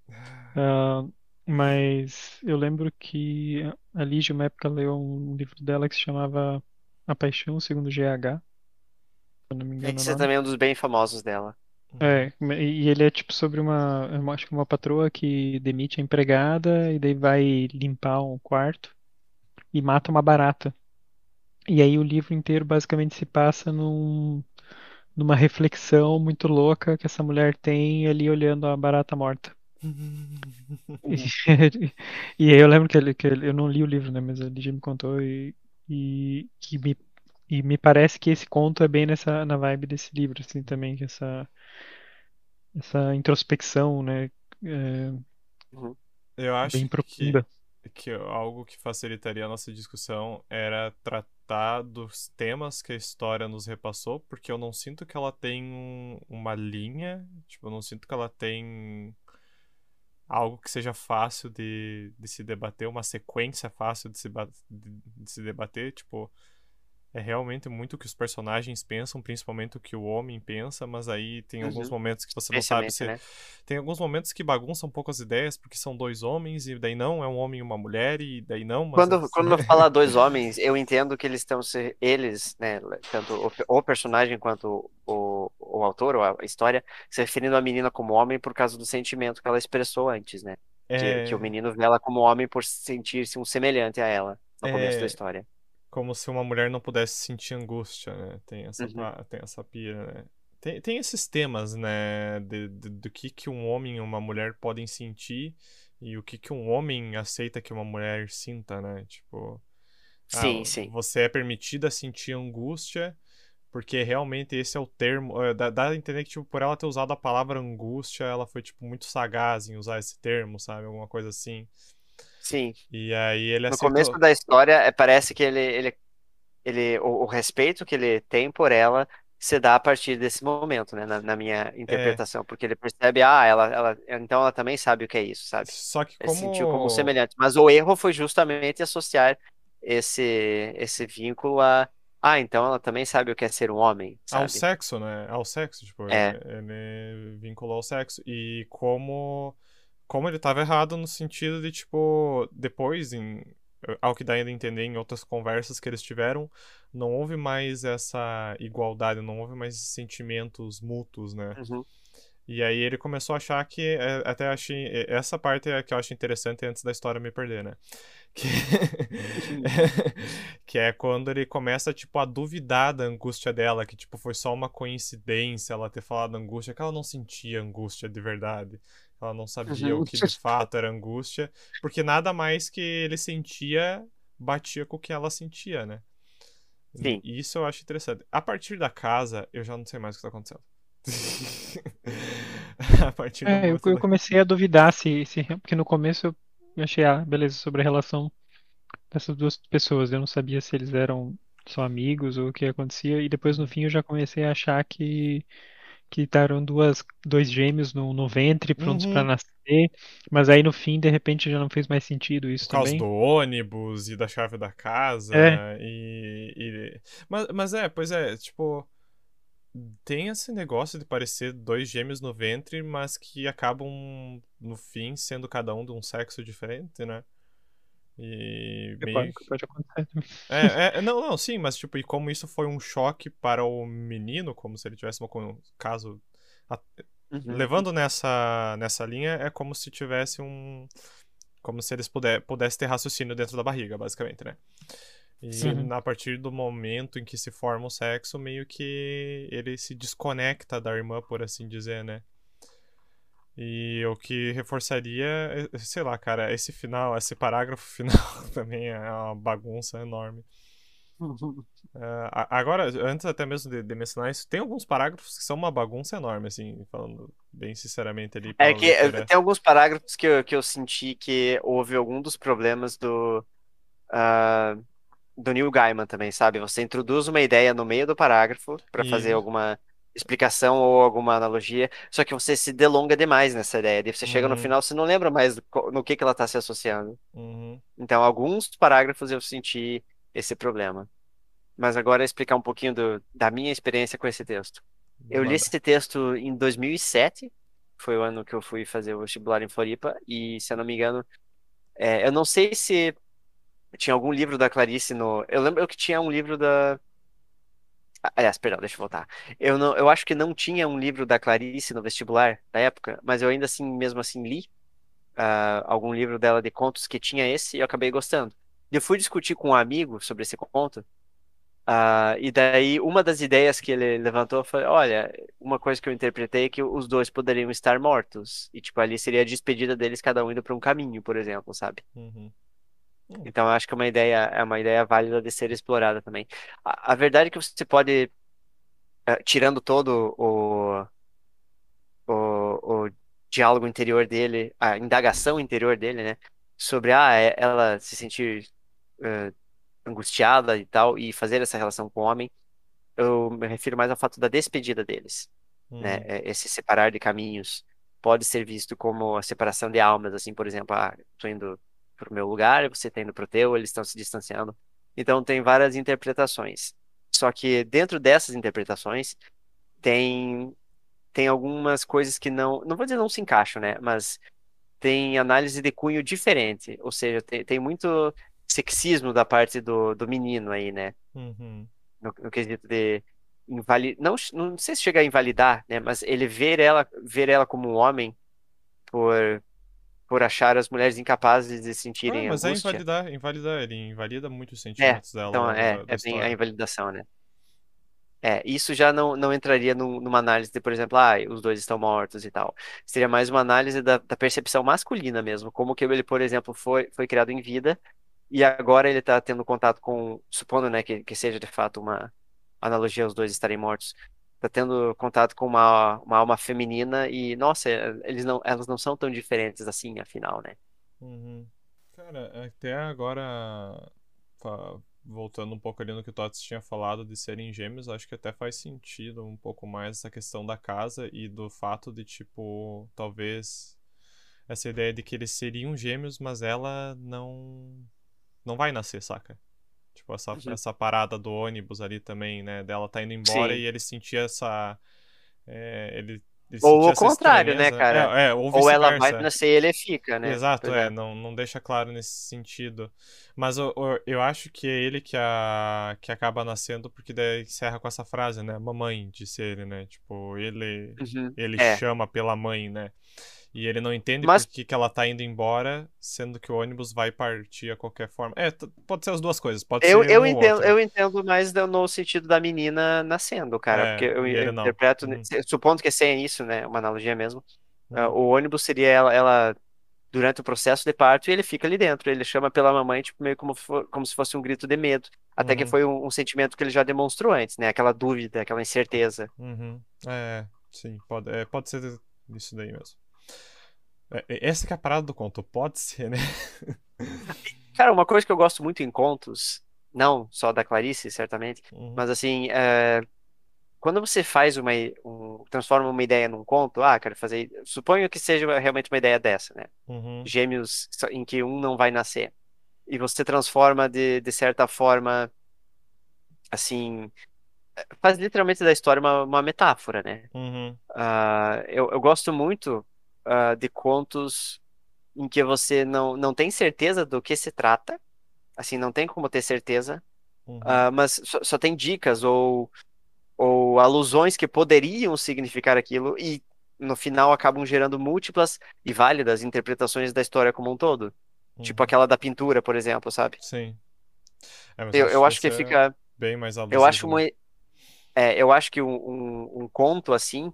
Ah, mas eu lembro que a Lígia, uma época, leu um livro dela que se chamava A Paixão Segundo GH, se não me engano é nome. também um dos bem famosos dela. É, e e ele é tipo sobre uma, eu acho que uma patroa que demite a empregada e daí vai limpar um quarto e mata uma barata. E aí o livro inteiro basicamente se passa num, numa reflexão muito louca que essa mulher tem ali olhando a barata morta. E, aí eu lembro que, ele, que ele- eu não li o livro, né, mas a Lígia me contou e, e, que me, e me parece que esse conto é bem nessa na vibe desse livro, assim, também, que essa essa introspecção, né, é, Eu acho bem que, profunda. que algo que facilitaria a nossa discussão era tratar dos temas que a história nos repassou, porque eu não sinto que ela tem um- uma linha, tipo, eu não sinto que ela tem algo que seja fácil de, de se debater, uma sequência fácil de se, de, de se debater, tipo, é realmente muito o que os personagens pensam, principalmente o que o homem pensa, mas aí tem alguns Uhum. momentos que você não sabe se né? tem alguns momentos que bagunçam um pouco as ideias, porque são dois homens, e daí não, é um homem e uma mulher, e daí não, mas. Quando, quando eu falar dois homens, eu entendo que eles estão se eles, né, tanto o, o personagem quanto o, o autor ou a história, se referindo à menina como homem por causa do sentimento que ela expressou antes, né? Que, é que o menino vê ela como homem por sentir-se um semelhante a ela no começo É. da história. Como se uma mulher não pudesse sentir angústia, né? Tem essa, Uhum. tem essa pira, né? Tem, tem esses temas, né? De, de- do que, que um homem e uma mulher podem sentir e o que, que um homem aceita que uma mulher sinta, né? Tipo. ah, Sim, sim. Você é permitida sentir angústia, porque realmente esse é o termo. é, Dá, dá a entender que, tipo, por ela ter usado a palavra angústia, ela foi, tipo, muito sagaz em usar esse termo, sabe? Alguma coisa assim. Sim. E aí ele No aceitou. começo da história, é, parece que ele, ele, ele o, o respeito que ele tem por ela se dá a partir desse momento, né? Na, na minha É. interpretação, porque ele percebe, ah, ela, ela, então ela também sabe o que é isso, sabe? Só que Ele se sentiu como como. semelhante. Mas o erro foi justamente associar esse, esse vínculo a, ah, então ela também sabe o que é ser um homem, Ao sabe? sexo, né? Ao sexo, tipo, É. ele, ele vinculou ao sexo. E como, como ele tava errado no sentido de, tipo, depois, em, ao que dá ainda entender em outras conversas que eles tiveram, não houve mais essa igualdade, não houve mais sentimentos mútuos, né? Uhum. E aí ele começou a achar que, é, até achei, essa parte é que eu acho interessante antes da história me perder, né? Que, que é quando ele começa, tipo, a duvidar da angústia dela, que, tipo, foi só uma coincidência ela ter falado angústia, que ela não sentia angústia de verdade. Ela não sabia o que de fato era angústia, porque nada mais que ele sentia batia com o que ela sentia, né? Sim. E isso eu acho interessante. A partir da casa, eu já não sei mais o que tá acontecendo. a partir É, eu, eu comecei a duvidar se, se porque no começo eu achei, ah, beleza, sobre a relação dessas duas pessoas. Eu não sabia se eles eram só amigos ou o que acontecia, e depois no fim eu já comecei a achar que que estavam duas, dois gêmeos no, no ventre prontos Uhum. pra nascer, mas aí no fim, de repente, já não fez mais sentido isso Por causa também. do ônibus e da chave da casa. É. E, e- Mas, mas é, pois é, tipo. tem esse negócio de parecer dois gêmeos no ventre, mas que acabam, no fim, sendo cada um de um sexo diferente, né? E É meio que- que pode acontecer também. É, é, não, não, sim, mas tipo, e como isso foi um choque para o menino, como se ele tivesse uma, um caso. Uhum. Levando nessa, nessa linha, é como se tivesse um. Como se eles puder, pudessem ter raciocínio dentro da barriga, basicamente, né? E Sim. a partir do momento em que se forma o sexo, meio que ele se desconecta da irmã, por assim dizer, né? E o que reforçaria, é- sei lá, cara, esse final, esse parágrafo final também é uma bagunça enorme. A- agora, antes até mesmo de, de mencionar isso, tem alguns parágrafos que são uma bagunça enorme, assim, falando bem sinceramente ali. É que eh, leitura. tem alguns parágrafos que eu, que eu senti que houve algum dos problemas do, ah, do Neil Gaiman também, sabe? Você introduz uma ideia no meio do parágrafo para fazer alguma explicação ou alguma analogia, só que você se delonga demais nessa ideia. Daí você chega no Uhum. final, você não lembra mais do no que, que ela está se associando. Uhum. Então, alguns parágrafos eu senti esse problema. Mas agora explicar um pouquinho do- da minha experiência com esse texto. Eu li esse texto em 2007, foi o ano que eu fui fazer o vestibular em Floripa, e se eu não me engano, é, eu não sei se tinha algum livro da Clarice no. Eu lembro que tinha um livro da. Aliás, perdão, deixa eu voltar. Eu, não, eu acho que não tinha um livro da Clarice no vestibular da época, mas eu ainda assim, mesmo assim, li ah, algum livro dela de contos que tinha esse e eu acabei gostando. Eu fui discutir com um amigo sobre esse conto, ah, e daí uma das ideias que ele levantou foi: olha, uma coisa que eu interpretei é que os dois poderiam estar mortos, e tipo, ali seria a despedida deles, cada um indo para um caminho, por exemplo, sabe? Uhum. Então, eu acho que é uma ideia, é uma ideia válida de ser explorada também. A, a verdade é que você pode, eh, tirando todo o, o, o diálogo interior dele, a indagação interior dele, né, sobre ah, é- ela se sentir eh, angustiada e tal, e fazer essa relação com o homem, eu me refiro mais ao fato da despedida deles né? Uhum. É, Esse separar de caminhos pode ser visto como a separação de almas, assim, por exemplo, ah, tô indo pro meu lugar, você tá indo pro teu, eles estão se distanciando. Então tem várias interpretações. Só que dentro dessas interpretações tem tem algumas coisas que não, não vou dizer não se encaixam, né? Mas tem análise de cunho diferente, ou seja, tem, tem muito sexismo da parte do, do menino aí, né? Uhum. no, no quesito de invalidar, não, não sei se chega a invalidar, né, mas ele ver ela, ver ela como um homem por, por achar as mulheres incapazes de Ah, sentirem mas é angústia. invalidar, invalidar, ele invalida muito os É, sentimentos dela então longo é, da, da é bem a invalidação, né? É, isso já não, não entraria num- numa análise de, por exemplo, ah, os dois estão mortos e tal. Seria mais uma análise da, da percepção masculina mesmo, como que ele, por exemplo, foi, foi criado em vida e agora ele está tendo contato com, supondo, né, que, que seja de fato uma analogia aos dois estarem mortos, está tendo contato com uma, uma alma feminina e, nossa, eles não, elas não são tão diferentes assim, afinal, né? Uhum. Cara, até agora, voltando um pouco ali no que o Tots tinha falado de serem gêmeos, acho que até faz sentido um pouco mais essa questão da casa e do fato de, tipo, talvez essa ideia de que eles seriam gêmeos, mas ela não não vai nascer, saca? Tipo, essa, Uhum. essa parada do ônibus ali também, né? Dela tá indo embora Sim. e ele sentia essa. é, ele, ele Ou o contrário, né, cara? É, é, ou Ou ela vai nascer e ele fica, né? Exato, é, exemplo. não, não deixa claro nesse sentido. Mas eu, eu, eu acho que é ele que, a, que acaba nascendo, porque daí encerra com essa frase, né? Mamãe, disse ele, né? Tipo, ele, Uhum. ele É. chama pela mãe, né? E ele não entende Mas- por que, que ela tá indo embora, sendo que o ônibus vai partir a qualquer forma. É, pode ser as duas coisas, pode Eu, ser eu um entendo, outro. eu entendo mais no sentido da menina nascendo, cara, É, porque eu, eu interpreto, Uhum. supondo que seja isso, né, uma analogia mesmo, ah, Uhum. o ônibus seria ela, ela durante o processo de parto e ele fica ali dentro, ele chama pela mamãe, tipo, meio como, fo- como se fosse um grito de medo, até que Uhum. foi um, um sentimento que ele já demonstrou antes, né, aquela dúvida, aquela incerteza. Uhum. É, sim, pode, é, pode ser isso daí mesmo. É, é- essa que é a parada do conto, pode ser, né? Cara, uma coisa que eu gosto muito em contos, não só da Clarice, certamente, Uhum. mas assim, é, quando você faz uma, um, transforma uma ideia num conto, ah, quero fazer, suponho que seja realmente uma ideia dessa, né? Uhum. Gêmeos em que um não vai nascer. E você transforma de, de certa forma, assim, faz literalmente da história uma, uma metáfora, né? Uhum. Ah, eu, eu gosto muito ah, de contos em que você não, não tem certeza do que se trata, assim, não tem como ter certeza, Uhum. ah, mas só, só tem dicas ou, ou alusões que poderiam significar aquilo e no final acabam gerando múltiplas e válidas interpretações da história como um todo. Tipo Uhum. aquela da pintura, por exemplo, sabe? Sim. É, Eu, eu acho que é fica. bem mais Eu alusivo, acho, né? uma, é, eu acho que um, um, um conto assim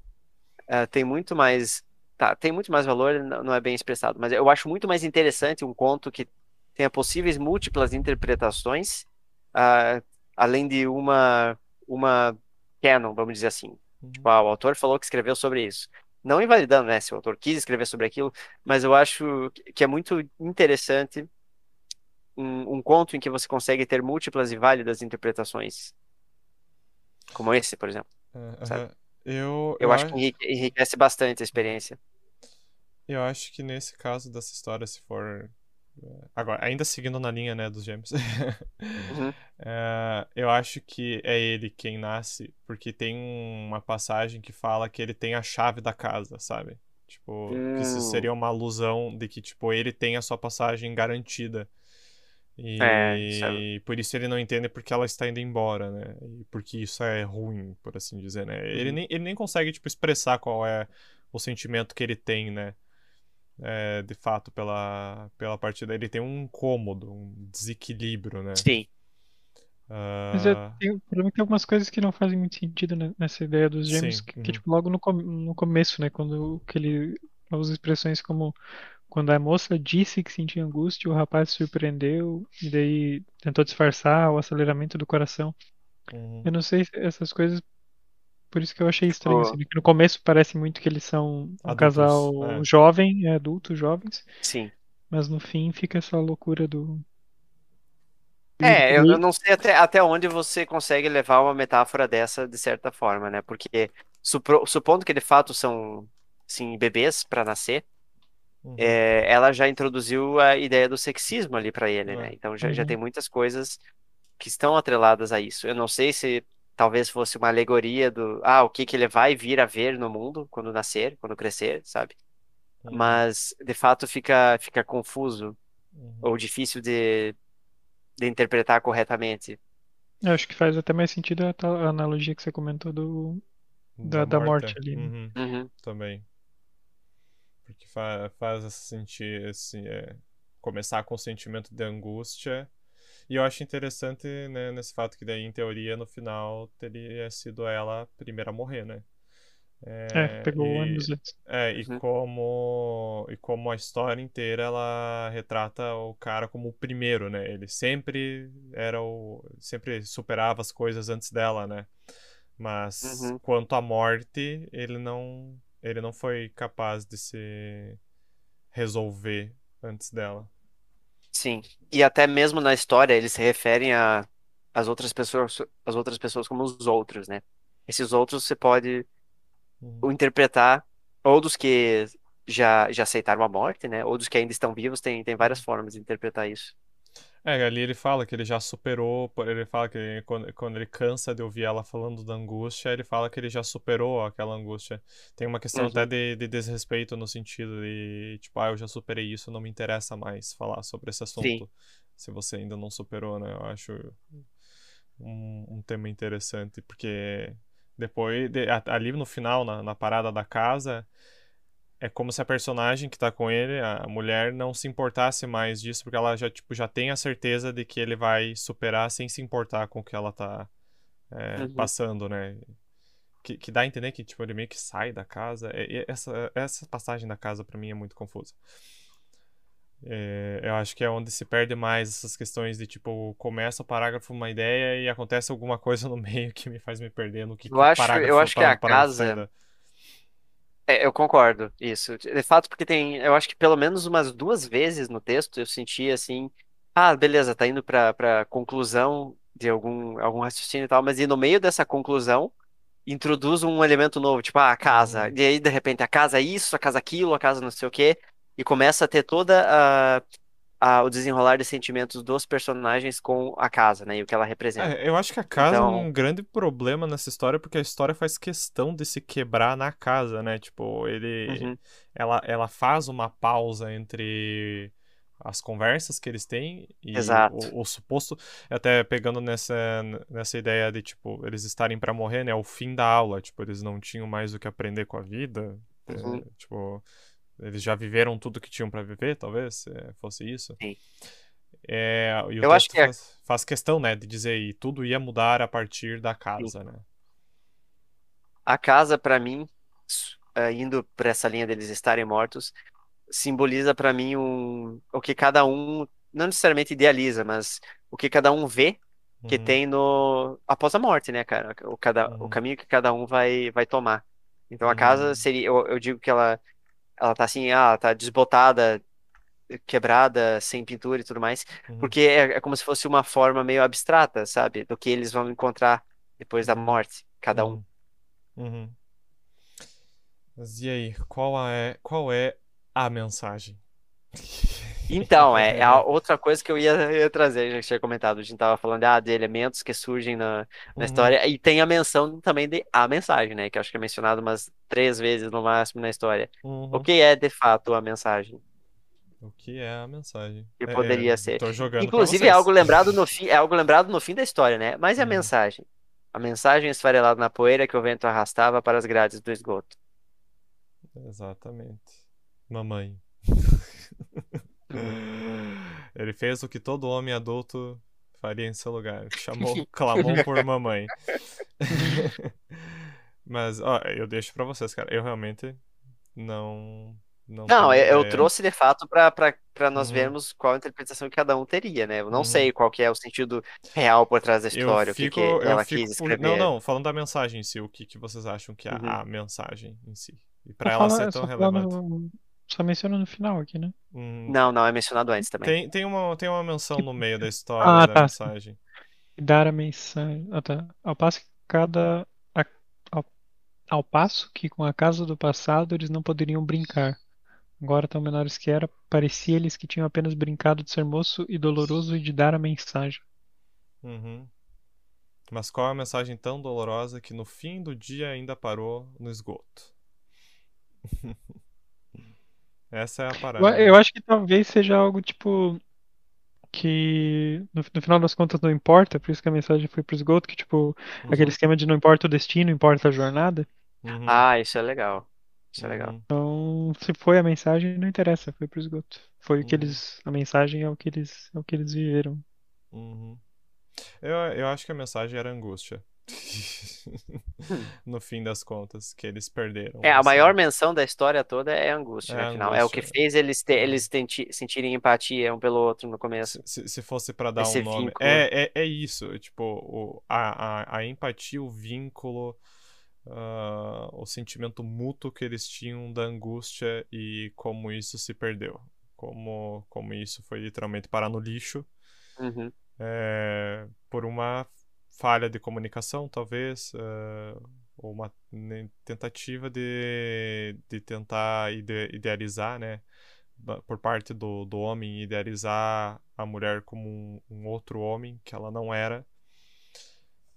eh, tem muito mais. Tá, tem muito mais valor, não é bem expressado, mas eu acho muito mais interessante um conto que tenha possíveis múltiplas interpretações, ah, além de uma, uma canon, vamos dizer assim. Tipo, Uhum. ah, o autor falou que escreveu sobre isso. Não invalidando, né, se o autor quis escrever sobre aquilo, mas eu acho que é muito interessante um, um conto em que você consegue ter múltiplas e válidas interpretações, como esse, por exemplo, É, sabe? Eu, Eu eu, acho que a- enrique- enriquece bastante a experiência. eu acho que nesse caso dessa história, se for. é, Agora, ainda seguindo na linha, né, dos gêmeos. Uhum. É, eu acho que é ele quem nasce, porque tem uma passagem que fala que ele tem a chave da casa, sabe? Tipo, que isso Hum, seria uma alusão de que, tipo, ele tem a sua passagem garantida. É, isso é, E por isso ele não entende porque ela está indo embora, né? E porque isso é ruim, por assim dizer, né? Ele uhum. nem, ele nem consegue, tipo, expressar qual é o sentimento que ele tem, né? É, de fato, pela, pela partida. Ele tem um incômodo, um desequilíbrio, né? Sim, Mas eu tenho, o problema é que tem algumas coisas que não fazem muito sentido né, nessa ideia dos gêmeos, sim. que, que, uhum, tipo, logo no, com- no começo, né, quando que ele usa expressões como quando a moça disse que sentia angústia, o rapaz se surpreendeu e daí tentou disfarçar o aceleramento do coração. uhum, Eu não sei se essas coisas, por isso que eu achei estranho, assim, né, que no começo parece muito que eles são um Adultos. casal É. jovem, é, adultos, jovens, sim. mas no fim fica essa loucura do... É, eu, não sei até, até onde você consegue levar uma metáfora dessa de certa forma, né? Porque supondo que de fato são, sim, bebês para nascer, uhum, é, ela já introduziu a ideia do sexismo ali para ele, né? é, Então já, já tem uhum, muitas coisas que estão atreladas a isso. Eu não sei se talvez fosse uma alegoria do, ah, o que que ele vai vir a ver no mundo quando nascer, quando crescer, sabe? uhum, Mas de fato fica fica confuso uhum. ou difícil de, de interpretar corretamente. eu acho que faz até mais sentido a, a analogia que você comentou do, Da da, da morte morte, ali, né? uhum, Uhum. também. Porque fa faz sentir esse, é, começar com o sentimento de angústia. E eu acho interessante, né, nesse fato que daí, em teoria, no final, teria sido ela a primeira a morrer, né? É, É, pegou o e, ônibus antes. é, e Uhum. como, e como a história inteira ela retrata o cara como o primeiro, né? Ele sempre era o, sempre superava as coisas antes dela, né? Mas Uhum. quanto à morte, ele não, ele não foi capaz de se resolver antes dela. Sim. E até mesmo na história eles se referem a as outras pessoas, as outras pessoas como os outros, né? Esses outros você pode Uhum. interpretar ou dos que já, já aceitaram a morte, né? Ou dos que ainda estão vivos, tem, tem várias formas de interpretar isso. É, ali ele fala que ele já superou, ele fala que quando, quando ele cansa de ouvir ela falando da angústia, ele fala que ele já superou aquela angústia. Tem uma questão até Uhum. de, de desrespeito no sentido de, tipo, ah, eu já superei isso, não me interessa mais falar sobre esse Sim. assunto. Se você ainda não superou, né? Eu acho um, um tema interessante, porque depois, de- ali no final, na, na parada da casa, é como se a personagem que tá com ele, a mulher, não se importasse mais disso, porque ela já, tipo, já tem a certeza de que ele vai superar sem se importar com o que ela tá é, Uhum. passando, né? Que, que dá a entender que, tipo, ele meio que sai da casa. É- é- essa, essa passagem da casa, pra mim, é muito confusa. É, eu acho que é onde se perde mais essas questões de, tipo, começa o parágrafo uma ideia e acontece alguma coisa no meio que me faz me perder no que, Eu que acho, eu parágrafo, acho que para- a casa. ainda. É, eu concordo, isso. De fato, porque tem, eu acho que pelo menos umas duas vezes no texto eu senti assim, ah, beleza, tá indo pra, pra conclusão de algum, algum raciocínio e tal, mas e no meio dessa conclusão introduz um elemento novo, tipo, ah, a casa. Uhum. E aí, de repente, a casa é isso, a casa é aquilo, a casa não sei o quê, e começa a ter toda a, a- o desenrolar de sentimentos dos personagens com a casa, né? E o que ela representa. É, eu acho que a casa é Então- um grande problema nessa história, porque a história faz questão de se quebrar na casa, né? Tipo, ele. Uhum. Ela, ela faz uma pausa entre as conversas que eles têm e o, o suposto. Até pegando nessa, nessa ideia de, tipo, eles estarem pra morrer, né? O fim da aula. Tipo, eles não tinham mais o que aprender com a vida. é, Uhum. tipo, eles já viveram tudo que tinham pra viver, talvez, se fosse isso. Sim. É, e o Eu acho que é- faz, faz questão, né, de dizer e tudo ia mudar a partir da casa, né? A casa, pra mim, eh, indo pra essa linha deles estarem mortos, simboliza pra mim um, o que cada um, não necessariamente idealiza, mas o que cada um vê que Uhum, tem no após a morte, né, cara? O, cada, o Uhum. caminho que cada um vai, vai tomar. Então a casa Uhum. seria, eu, eu digo que ela, ela tá assim, ah, tá desbotada, quebrada, sem pintura e tudo mais, uhum, porque é, é como se fosse uma forma meio abstrata, sabe, do que eles vão encontrar depois da Uhum. morte, cada um. uhum, uhum. Mas e aí, qual é, qual é a mensagem? Então, é, é a outra coisa que eu ia, ia trazer, já que tinha comentado, a gente tava falando ah, de elementos que surgem na, na Uhum, história, e tem a menção também de a mensagem, né, que eu acho que é mencionado umas três vezes no máximo na história. O uhum. que é de fato a mensagem? O que é a mensagem? Que É, é, poderia ser. jogando pra Inclusive é algo lembrado no fim, é algo lembrado no fim da história, né? Mas e a Uhum. mensagem? A mensagem esfarelada na poeira que o vento arrastava para as grades do esgoto. Exatamente. Mamãe. Ele fez o que todo homem adulto faria em seu lugar. Chamou, clamou por mamãe. Mas, ó, eu deixo pra vocês, cara. Eu realmente não não Não, eu, eu trouxe de fato para para nós Uhum. vermos qual a interpretação que cada um teria, né? Eu não Uhum. sei qual que é o sentido real por trás da Eu história, o que fico, que eu ela fico quis por- Não, escrever. não, falando da mensagem em si, o que, que vocês acham que é Uhum. a mensagem em si? E pra Só ela fala- ser só tão relevante. no- Só menciona no final aqui, né? Hum, Não, não, é mencionado antes também. tem, tem uma, tem uma menção no meio da história Ah, da tá. mensagem. Dar a mensagem. Ah, tá. Ao passo que cada. a- ao, ao passo que com a casa do passado eles não poderiam brincar. Agora tão menores que era, parecia-lhes que tinham apenas brincado de ser moço e doloroso e de dar a mensagem. Uhum. Mas qual é a mensagem tão dolorosa que no fim do dia ainda parou no esgoto? Essa é a Eu, parada. eu acho que talvez seja algo tipo. Que no, no final das contas não importa, por isso que a mensagem foi pro esgoto, que tipo, aquele Uhum. esquema de não importa o destino, importa a jornada. Uhum, Ah, isso é legal. Isso é legal. uhum, Então, se foi a mensagem, não interessa, foi pro esgoto. Foi o que Uhum. eles. A mensagem é o que eles, é o que eles viveram. uhum. Eu, eu acho que a mensagem era angústia. No fim das contas, que eles perderam. É, a assim. maior menção da história toda é a angústia, É né, afinal. É o que angústia. fez eles, te- Uhum. eles tenti- sentirem empatia um pelo outro no começo. Se, se- se fosse pra dar Esse um nome. vínculo. É, é, é isso. Tipo, o, a, a, a empatia, o vínculo, ah, o sentimento mútuo que eles tinham da angústia e como isso se perdeu. Como, como isso foi literalmente parar no lixo. Uhum. é, por uma falha de comunicação, talvez, é, ou uma tentativa de, de tentar ide- idealizar, né, por parte do, do homem, idealizar a mulher como um, um outro homem que ela não era.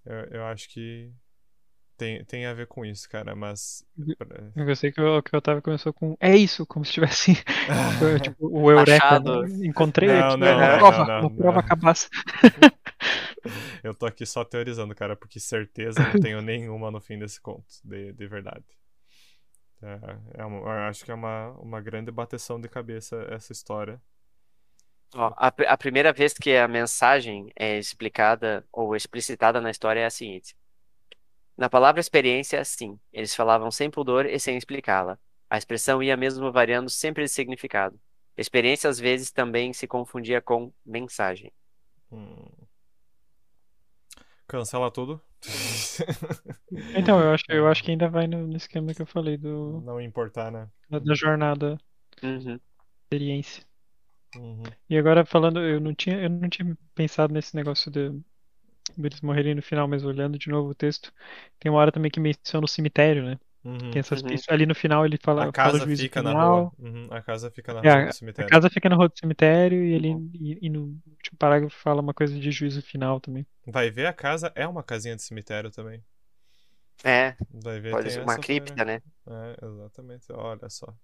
Eu, eu acho que tem, tem a ver com isso, cara, mas. Eu gostei que o, que o Otávio começou com é isso, como se tivesse tipo, o Eureka. Achado. né? Encontrei Não, aqui não, uma não, prova, não, uma prova não. cabaça. Eu tô aqui só teorizando, cara, porque certeza não tenho nenhuma no fim desse conto, de, de verdade. É, é uma- acho que é uma, uma grande bateção de cabeça essa história. Ó, a, a primeira vez que a mensagem é explicada ou explicitada na história é a seguinte. Na palavra experiência, sim, eles falavam sem pudor e sem explicá-la. A expressão ia mesmo variando sempre de significado. Experiência às vezes também se confundia com mensagem. Hum. Cancela tudo. Então, eu acho, eu acho que ainda vai no, no esquema que eu falei do, Não importar, né? da, da jornada, Uhum. experiência. Uhum. E agora falando, eu não tinha, eu não tinha pensado nesse negócio de deles morrerem no final, mas olhando de novo o texto, tem uma hora também que menciona o cemitério, né? Uhum. Tem essas Uhum. pistas. Ali no final ele fala, A fala casa juízo fica na final. rua. Uhum, A casa fica na É, rua do a cemitério. casa fica na rua do cemitério e ele e, e no último parágrafo fala uma coisa de juízo final também. Vai ver, a casa é uma casinha de cemitério também. É, Vai ver, pode ser uma cripta, né? É, exatamente. Olha só.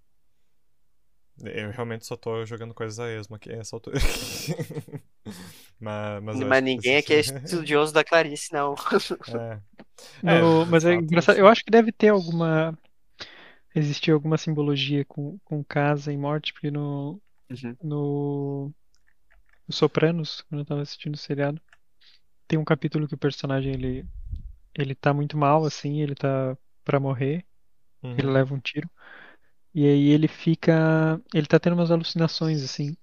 Eu realmente só tô jogando coisas a esmo aqui nessa altura. mas, mas, Mas ninguém aqui é estudioso da Clarice, não. É. No- É, mas é engraçado. Eu acho que deve ter alguma. Existir alguma simbologia com, com casa e morte, porque no, Uhum. no, no Sopranos, quando eu tava assistindo o seriado, tem um capítulo que o personagem ele, ele tá muito mal, assim, ele tá pra morrer, ele Uhum, leva um tiro, e aí ele fica. Ele tá tendo umas alucinações, assim,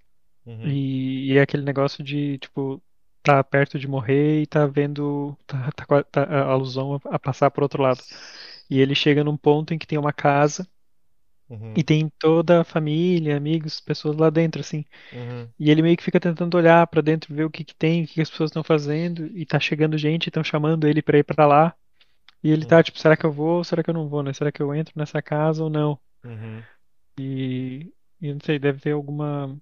uhum, e, e é aquele negócio de, tipo, tá perto de morrer e tá vendo. Tá, tá, tá a alusão a, a passar pro outro lado. E ele chega num ponto em que tem uma casa uhum, e tem toda a família, amigos, pessoas lá dentro, assim. uhum, E ele meio que fica tentando olhar pra dentro, ver o que que tem, o que que as pessoas estão fazendo, e tá chegando gente, estão chamando ele pra ir pra lá. E ele tá Uhum. tipo, será que eu vou ou será que eu não vou, né? Será que eu entro nessa casa ou não? uhum. E, e não sei, deve ter alguma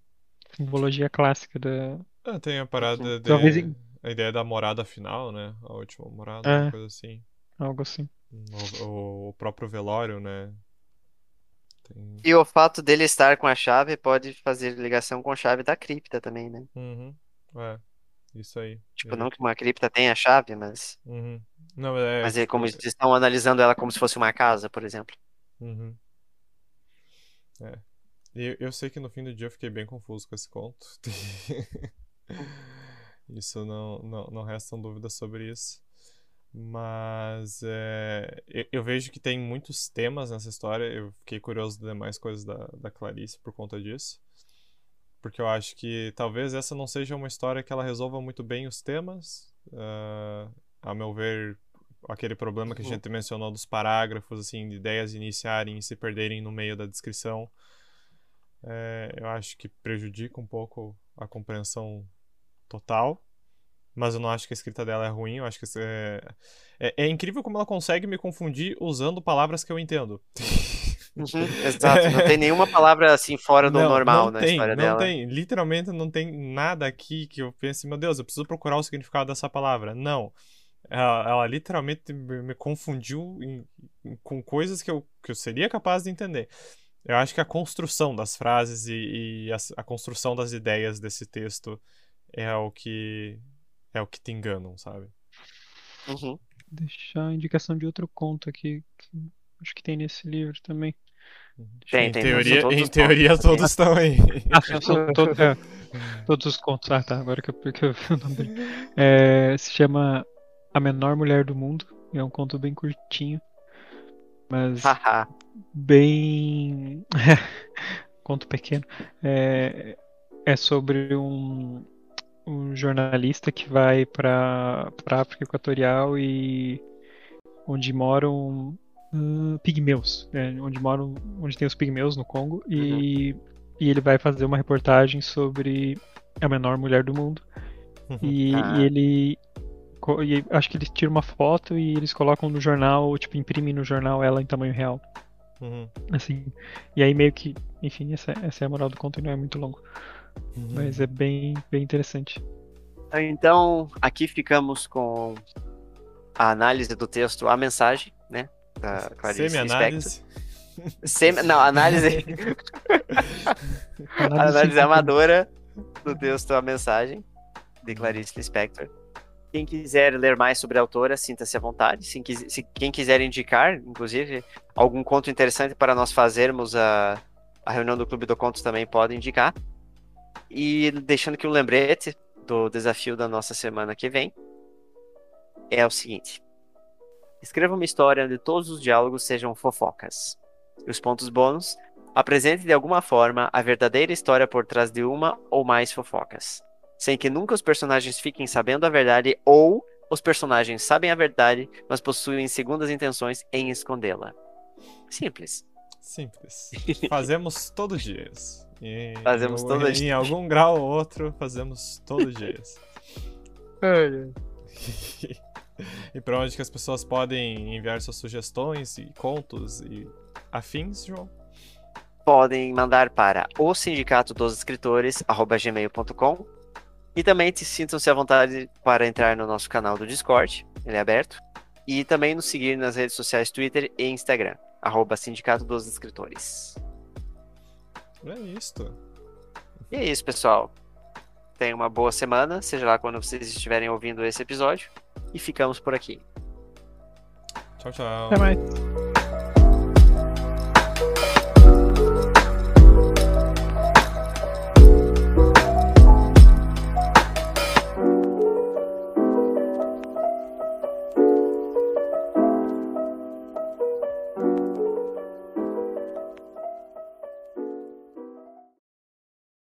simbologia clássica da. Ah, tem a parada de... Talvez em- A ideia da morada final, né? A última morada, É. uma coisa assim. Algo assim. O, o- o próprio velório, né? Tem... E o fato dele estar com a chave pode fazer ligação com a chave da cripta também, né? Uhum. É, isso aí. Tipo, Ele- não que uma cripta tenha a chave, mas, Uhum. Não, é, mas é como eles estão analisando ela como se fosse uma casa, por exemplo. Uhum. É. Eu, eu sei que no fim do dia eu fiquei bem confuso com esse conto. Isso não, não, não restam dúvidas sobre isso. Mas é, eu, eu vejo que tem muitos temas nessa história. Eu fiquei curioso de demais coisas da, da Clarice por conta disso. Porque eu acho que talvez essa não seja uma história que ela resolva muito bem os temas. Ah, a meu ver, aquele problema que a Uhum. gente mencionou dos parágrafos, assim, de ideias iniciarem e se perderem no meio da descrição, é, eu acho que prejudica um pouco a compreensão total. Mas eu não acho que a escrita dela é ruim, eu acho que é, é, é incrível como ela consegue me confundir usando palavras que eu entendo. Uhum, exato, não tem nenhuma palavra assim fora do Não, normal não na tem, história não dela. tem. Literalmente não tem nada aqui que eu pense, meu Deus, eu preciso procurar o significado dessa palavra. Não. Ela, ela literalmente me, me confundiu em- com coisas que eu, que eu seria capaz de entender. Eu acho que a construção das frases e, e a, a construção das ideias desse texto é o que é o que te enganam, sabe? Uhum. Deixar a indicação de outro conto aqui, que acho que tem nesse livro também. Tem, em tem, teoria, todos em teoria pontos, todos estão aí. Ah, são, são to- é, todos os contos. Ah, tá. Agora que eu, que eu vi o nome dele. É, se chama A Menor Mulher do Mundo. É um conto bem curtinho. Mas bem. conto pequeno. É, é sobre um, um jornalista que vai para para África Equatorial e onde moram ah, pigmeus, é, onde moram, onde tem os pigmeus no Congo e, e ele vai fazer uma reportagem sobre a menor mulher do mundo e, Ah. e ele e acho que eles tiram uma foto e eles colocam no jornal, tipo imprimem no jornal ela em tamanho real, Uhum, assim. E aí meio que, enfim, essa, essa é a moral do conto e não é muito longo, uhum. mas é bem bem interessante. Então, aqui ficamos com a análise do texto, a mensagem, né? Da Clarice Lispector. Semi-análise. Semi... Não, análise, análise amadora do texto, a mensagem, de Clarice Lispector. Quem quiser ler mais sobre a autora, sinta-se à vontade. Se, se quem quiser indicar, inclusive, algum conto interessante para nós fazermos a, a reunião do Clube do Contos também pode indicar. E deixando aqui um lembrete do desafio da nossa semana que vem, é o seguinte. Escreva uma história onde todos os diálogos sejam fofocas. Os pontos bônus, apresente de alguma forma a verdadeira história por trás de uma ou mais fofocas, sem que nunca os personagens fiquem sabendo a verdade ou os personagens sabem a verdade, mas possuem segundas intenções em escondê-la. Simples. Simples. Fazemos todos os dias. Em- Fazemos em, todo em, dia. Em algum grau ou outro, fazemos todos os dias. E para onde que as pessoas podem enviar suas sugestões e contos e afins, João? Podem mandar para o sindicato dos escritores gmail.com e também sintam-se à vontade para entrar no nosso canal do Discord, ele é aberto, e também nos seguir nas redes sociais Twitter e Instagram, arroba Sindicato dos Escritores. É isso. E é isso, pessoal. Tenha uma boa semana, seja lá quando vocês estiverem ouvindo esse episódio. E ficamos por aqui. Tchau, tchau. Até mais.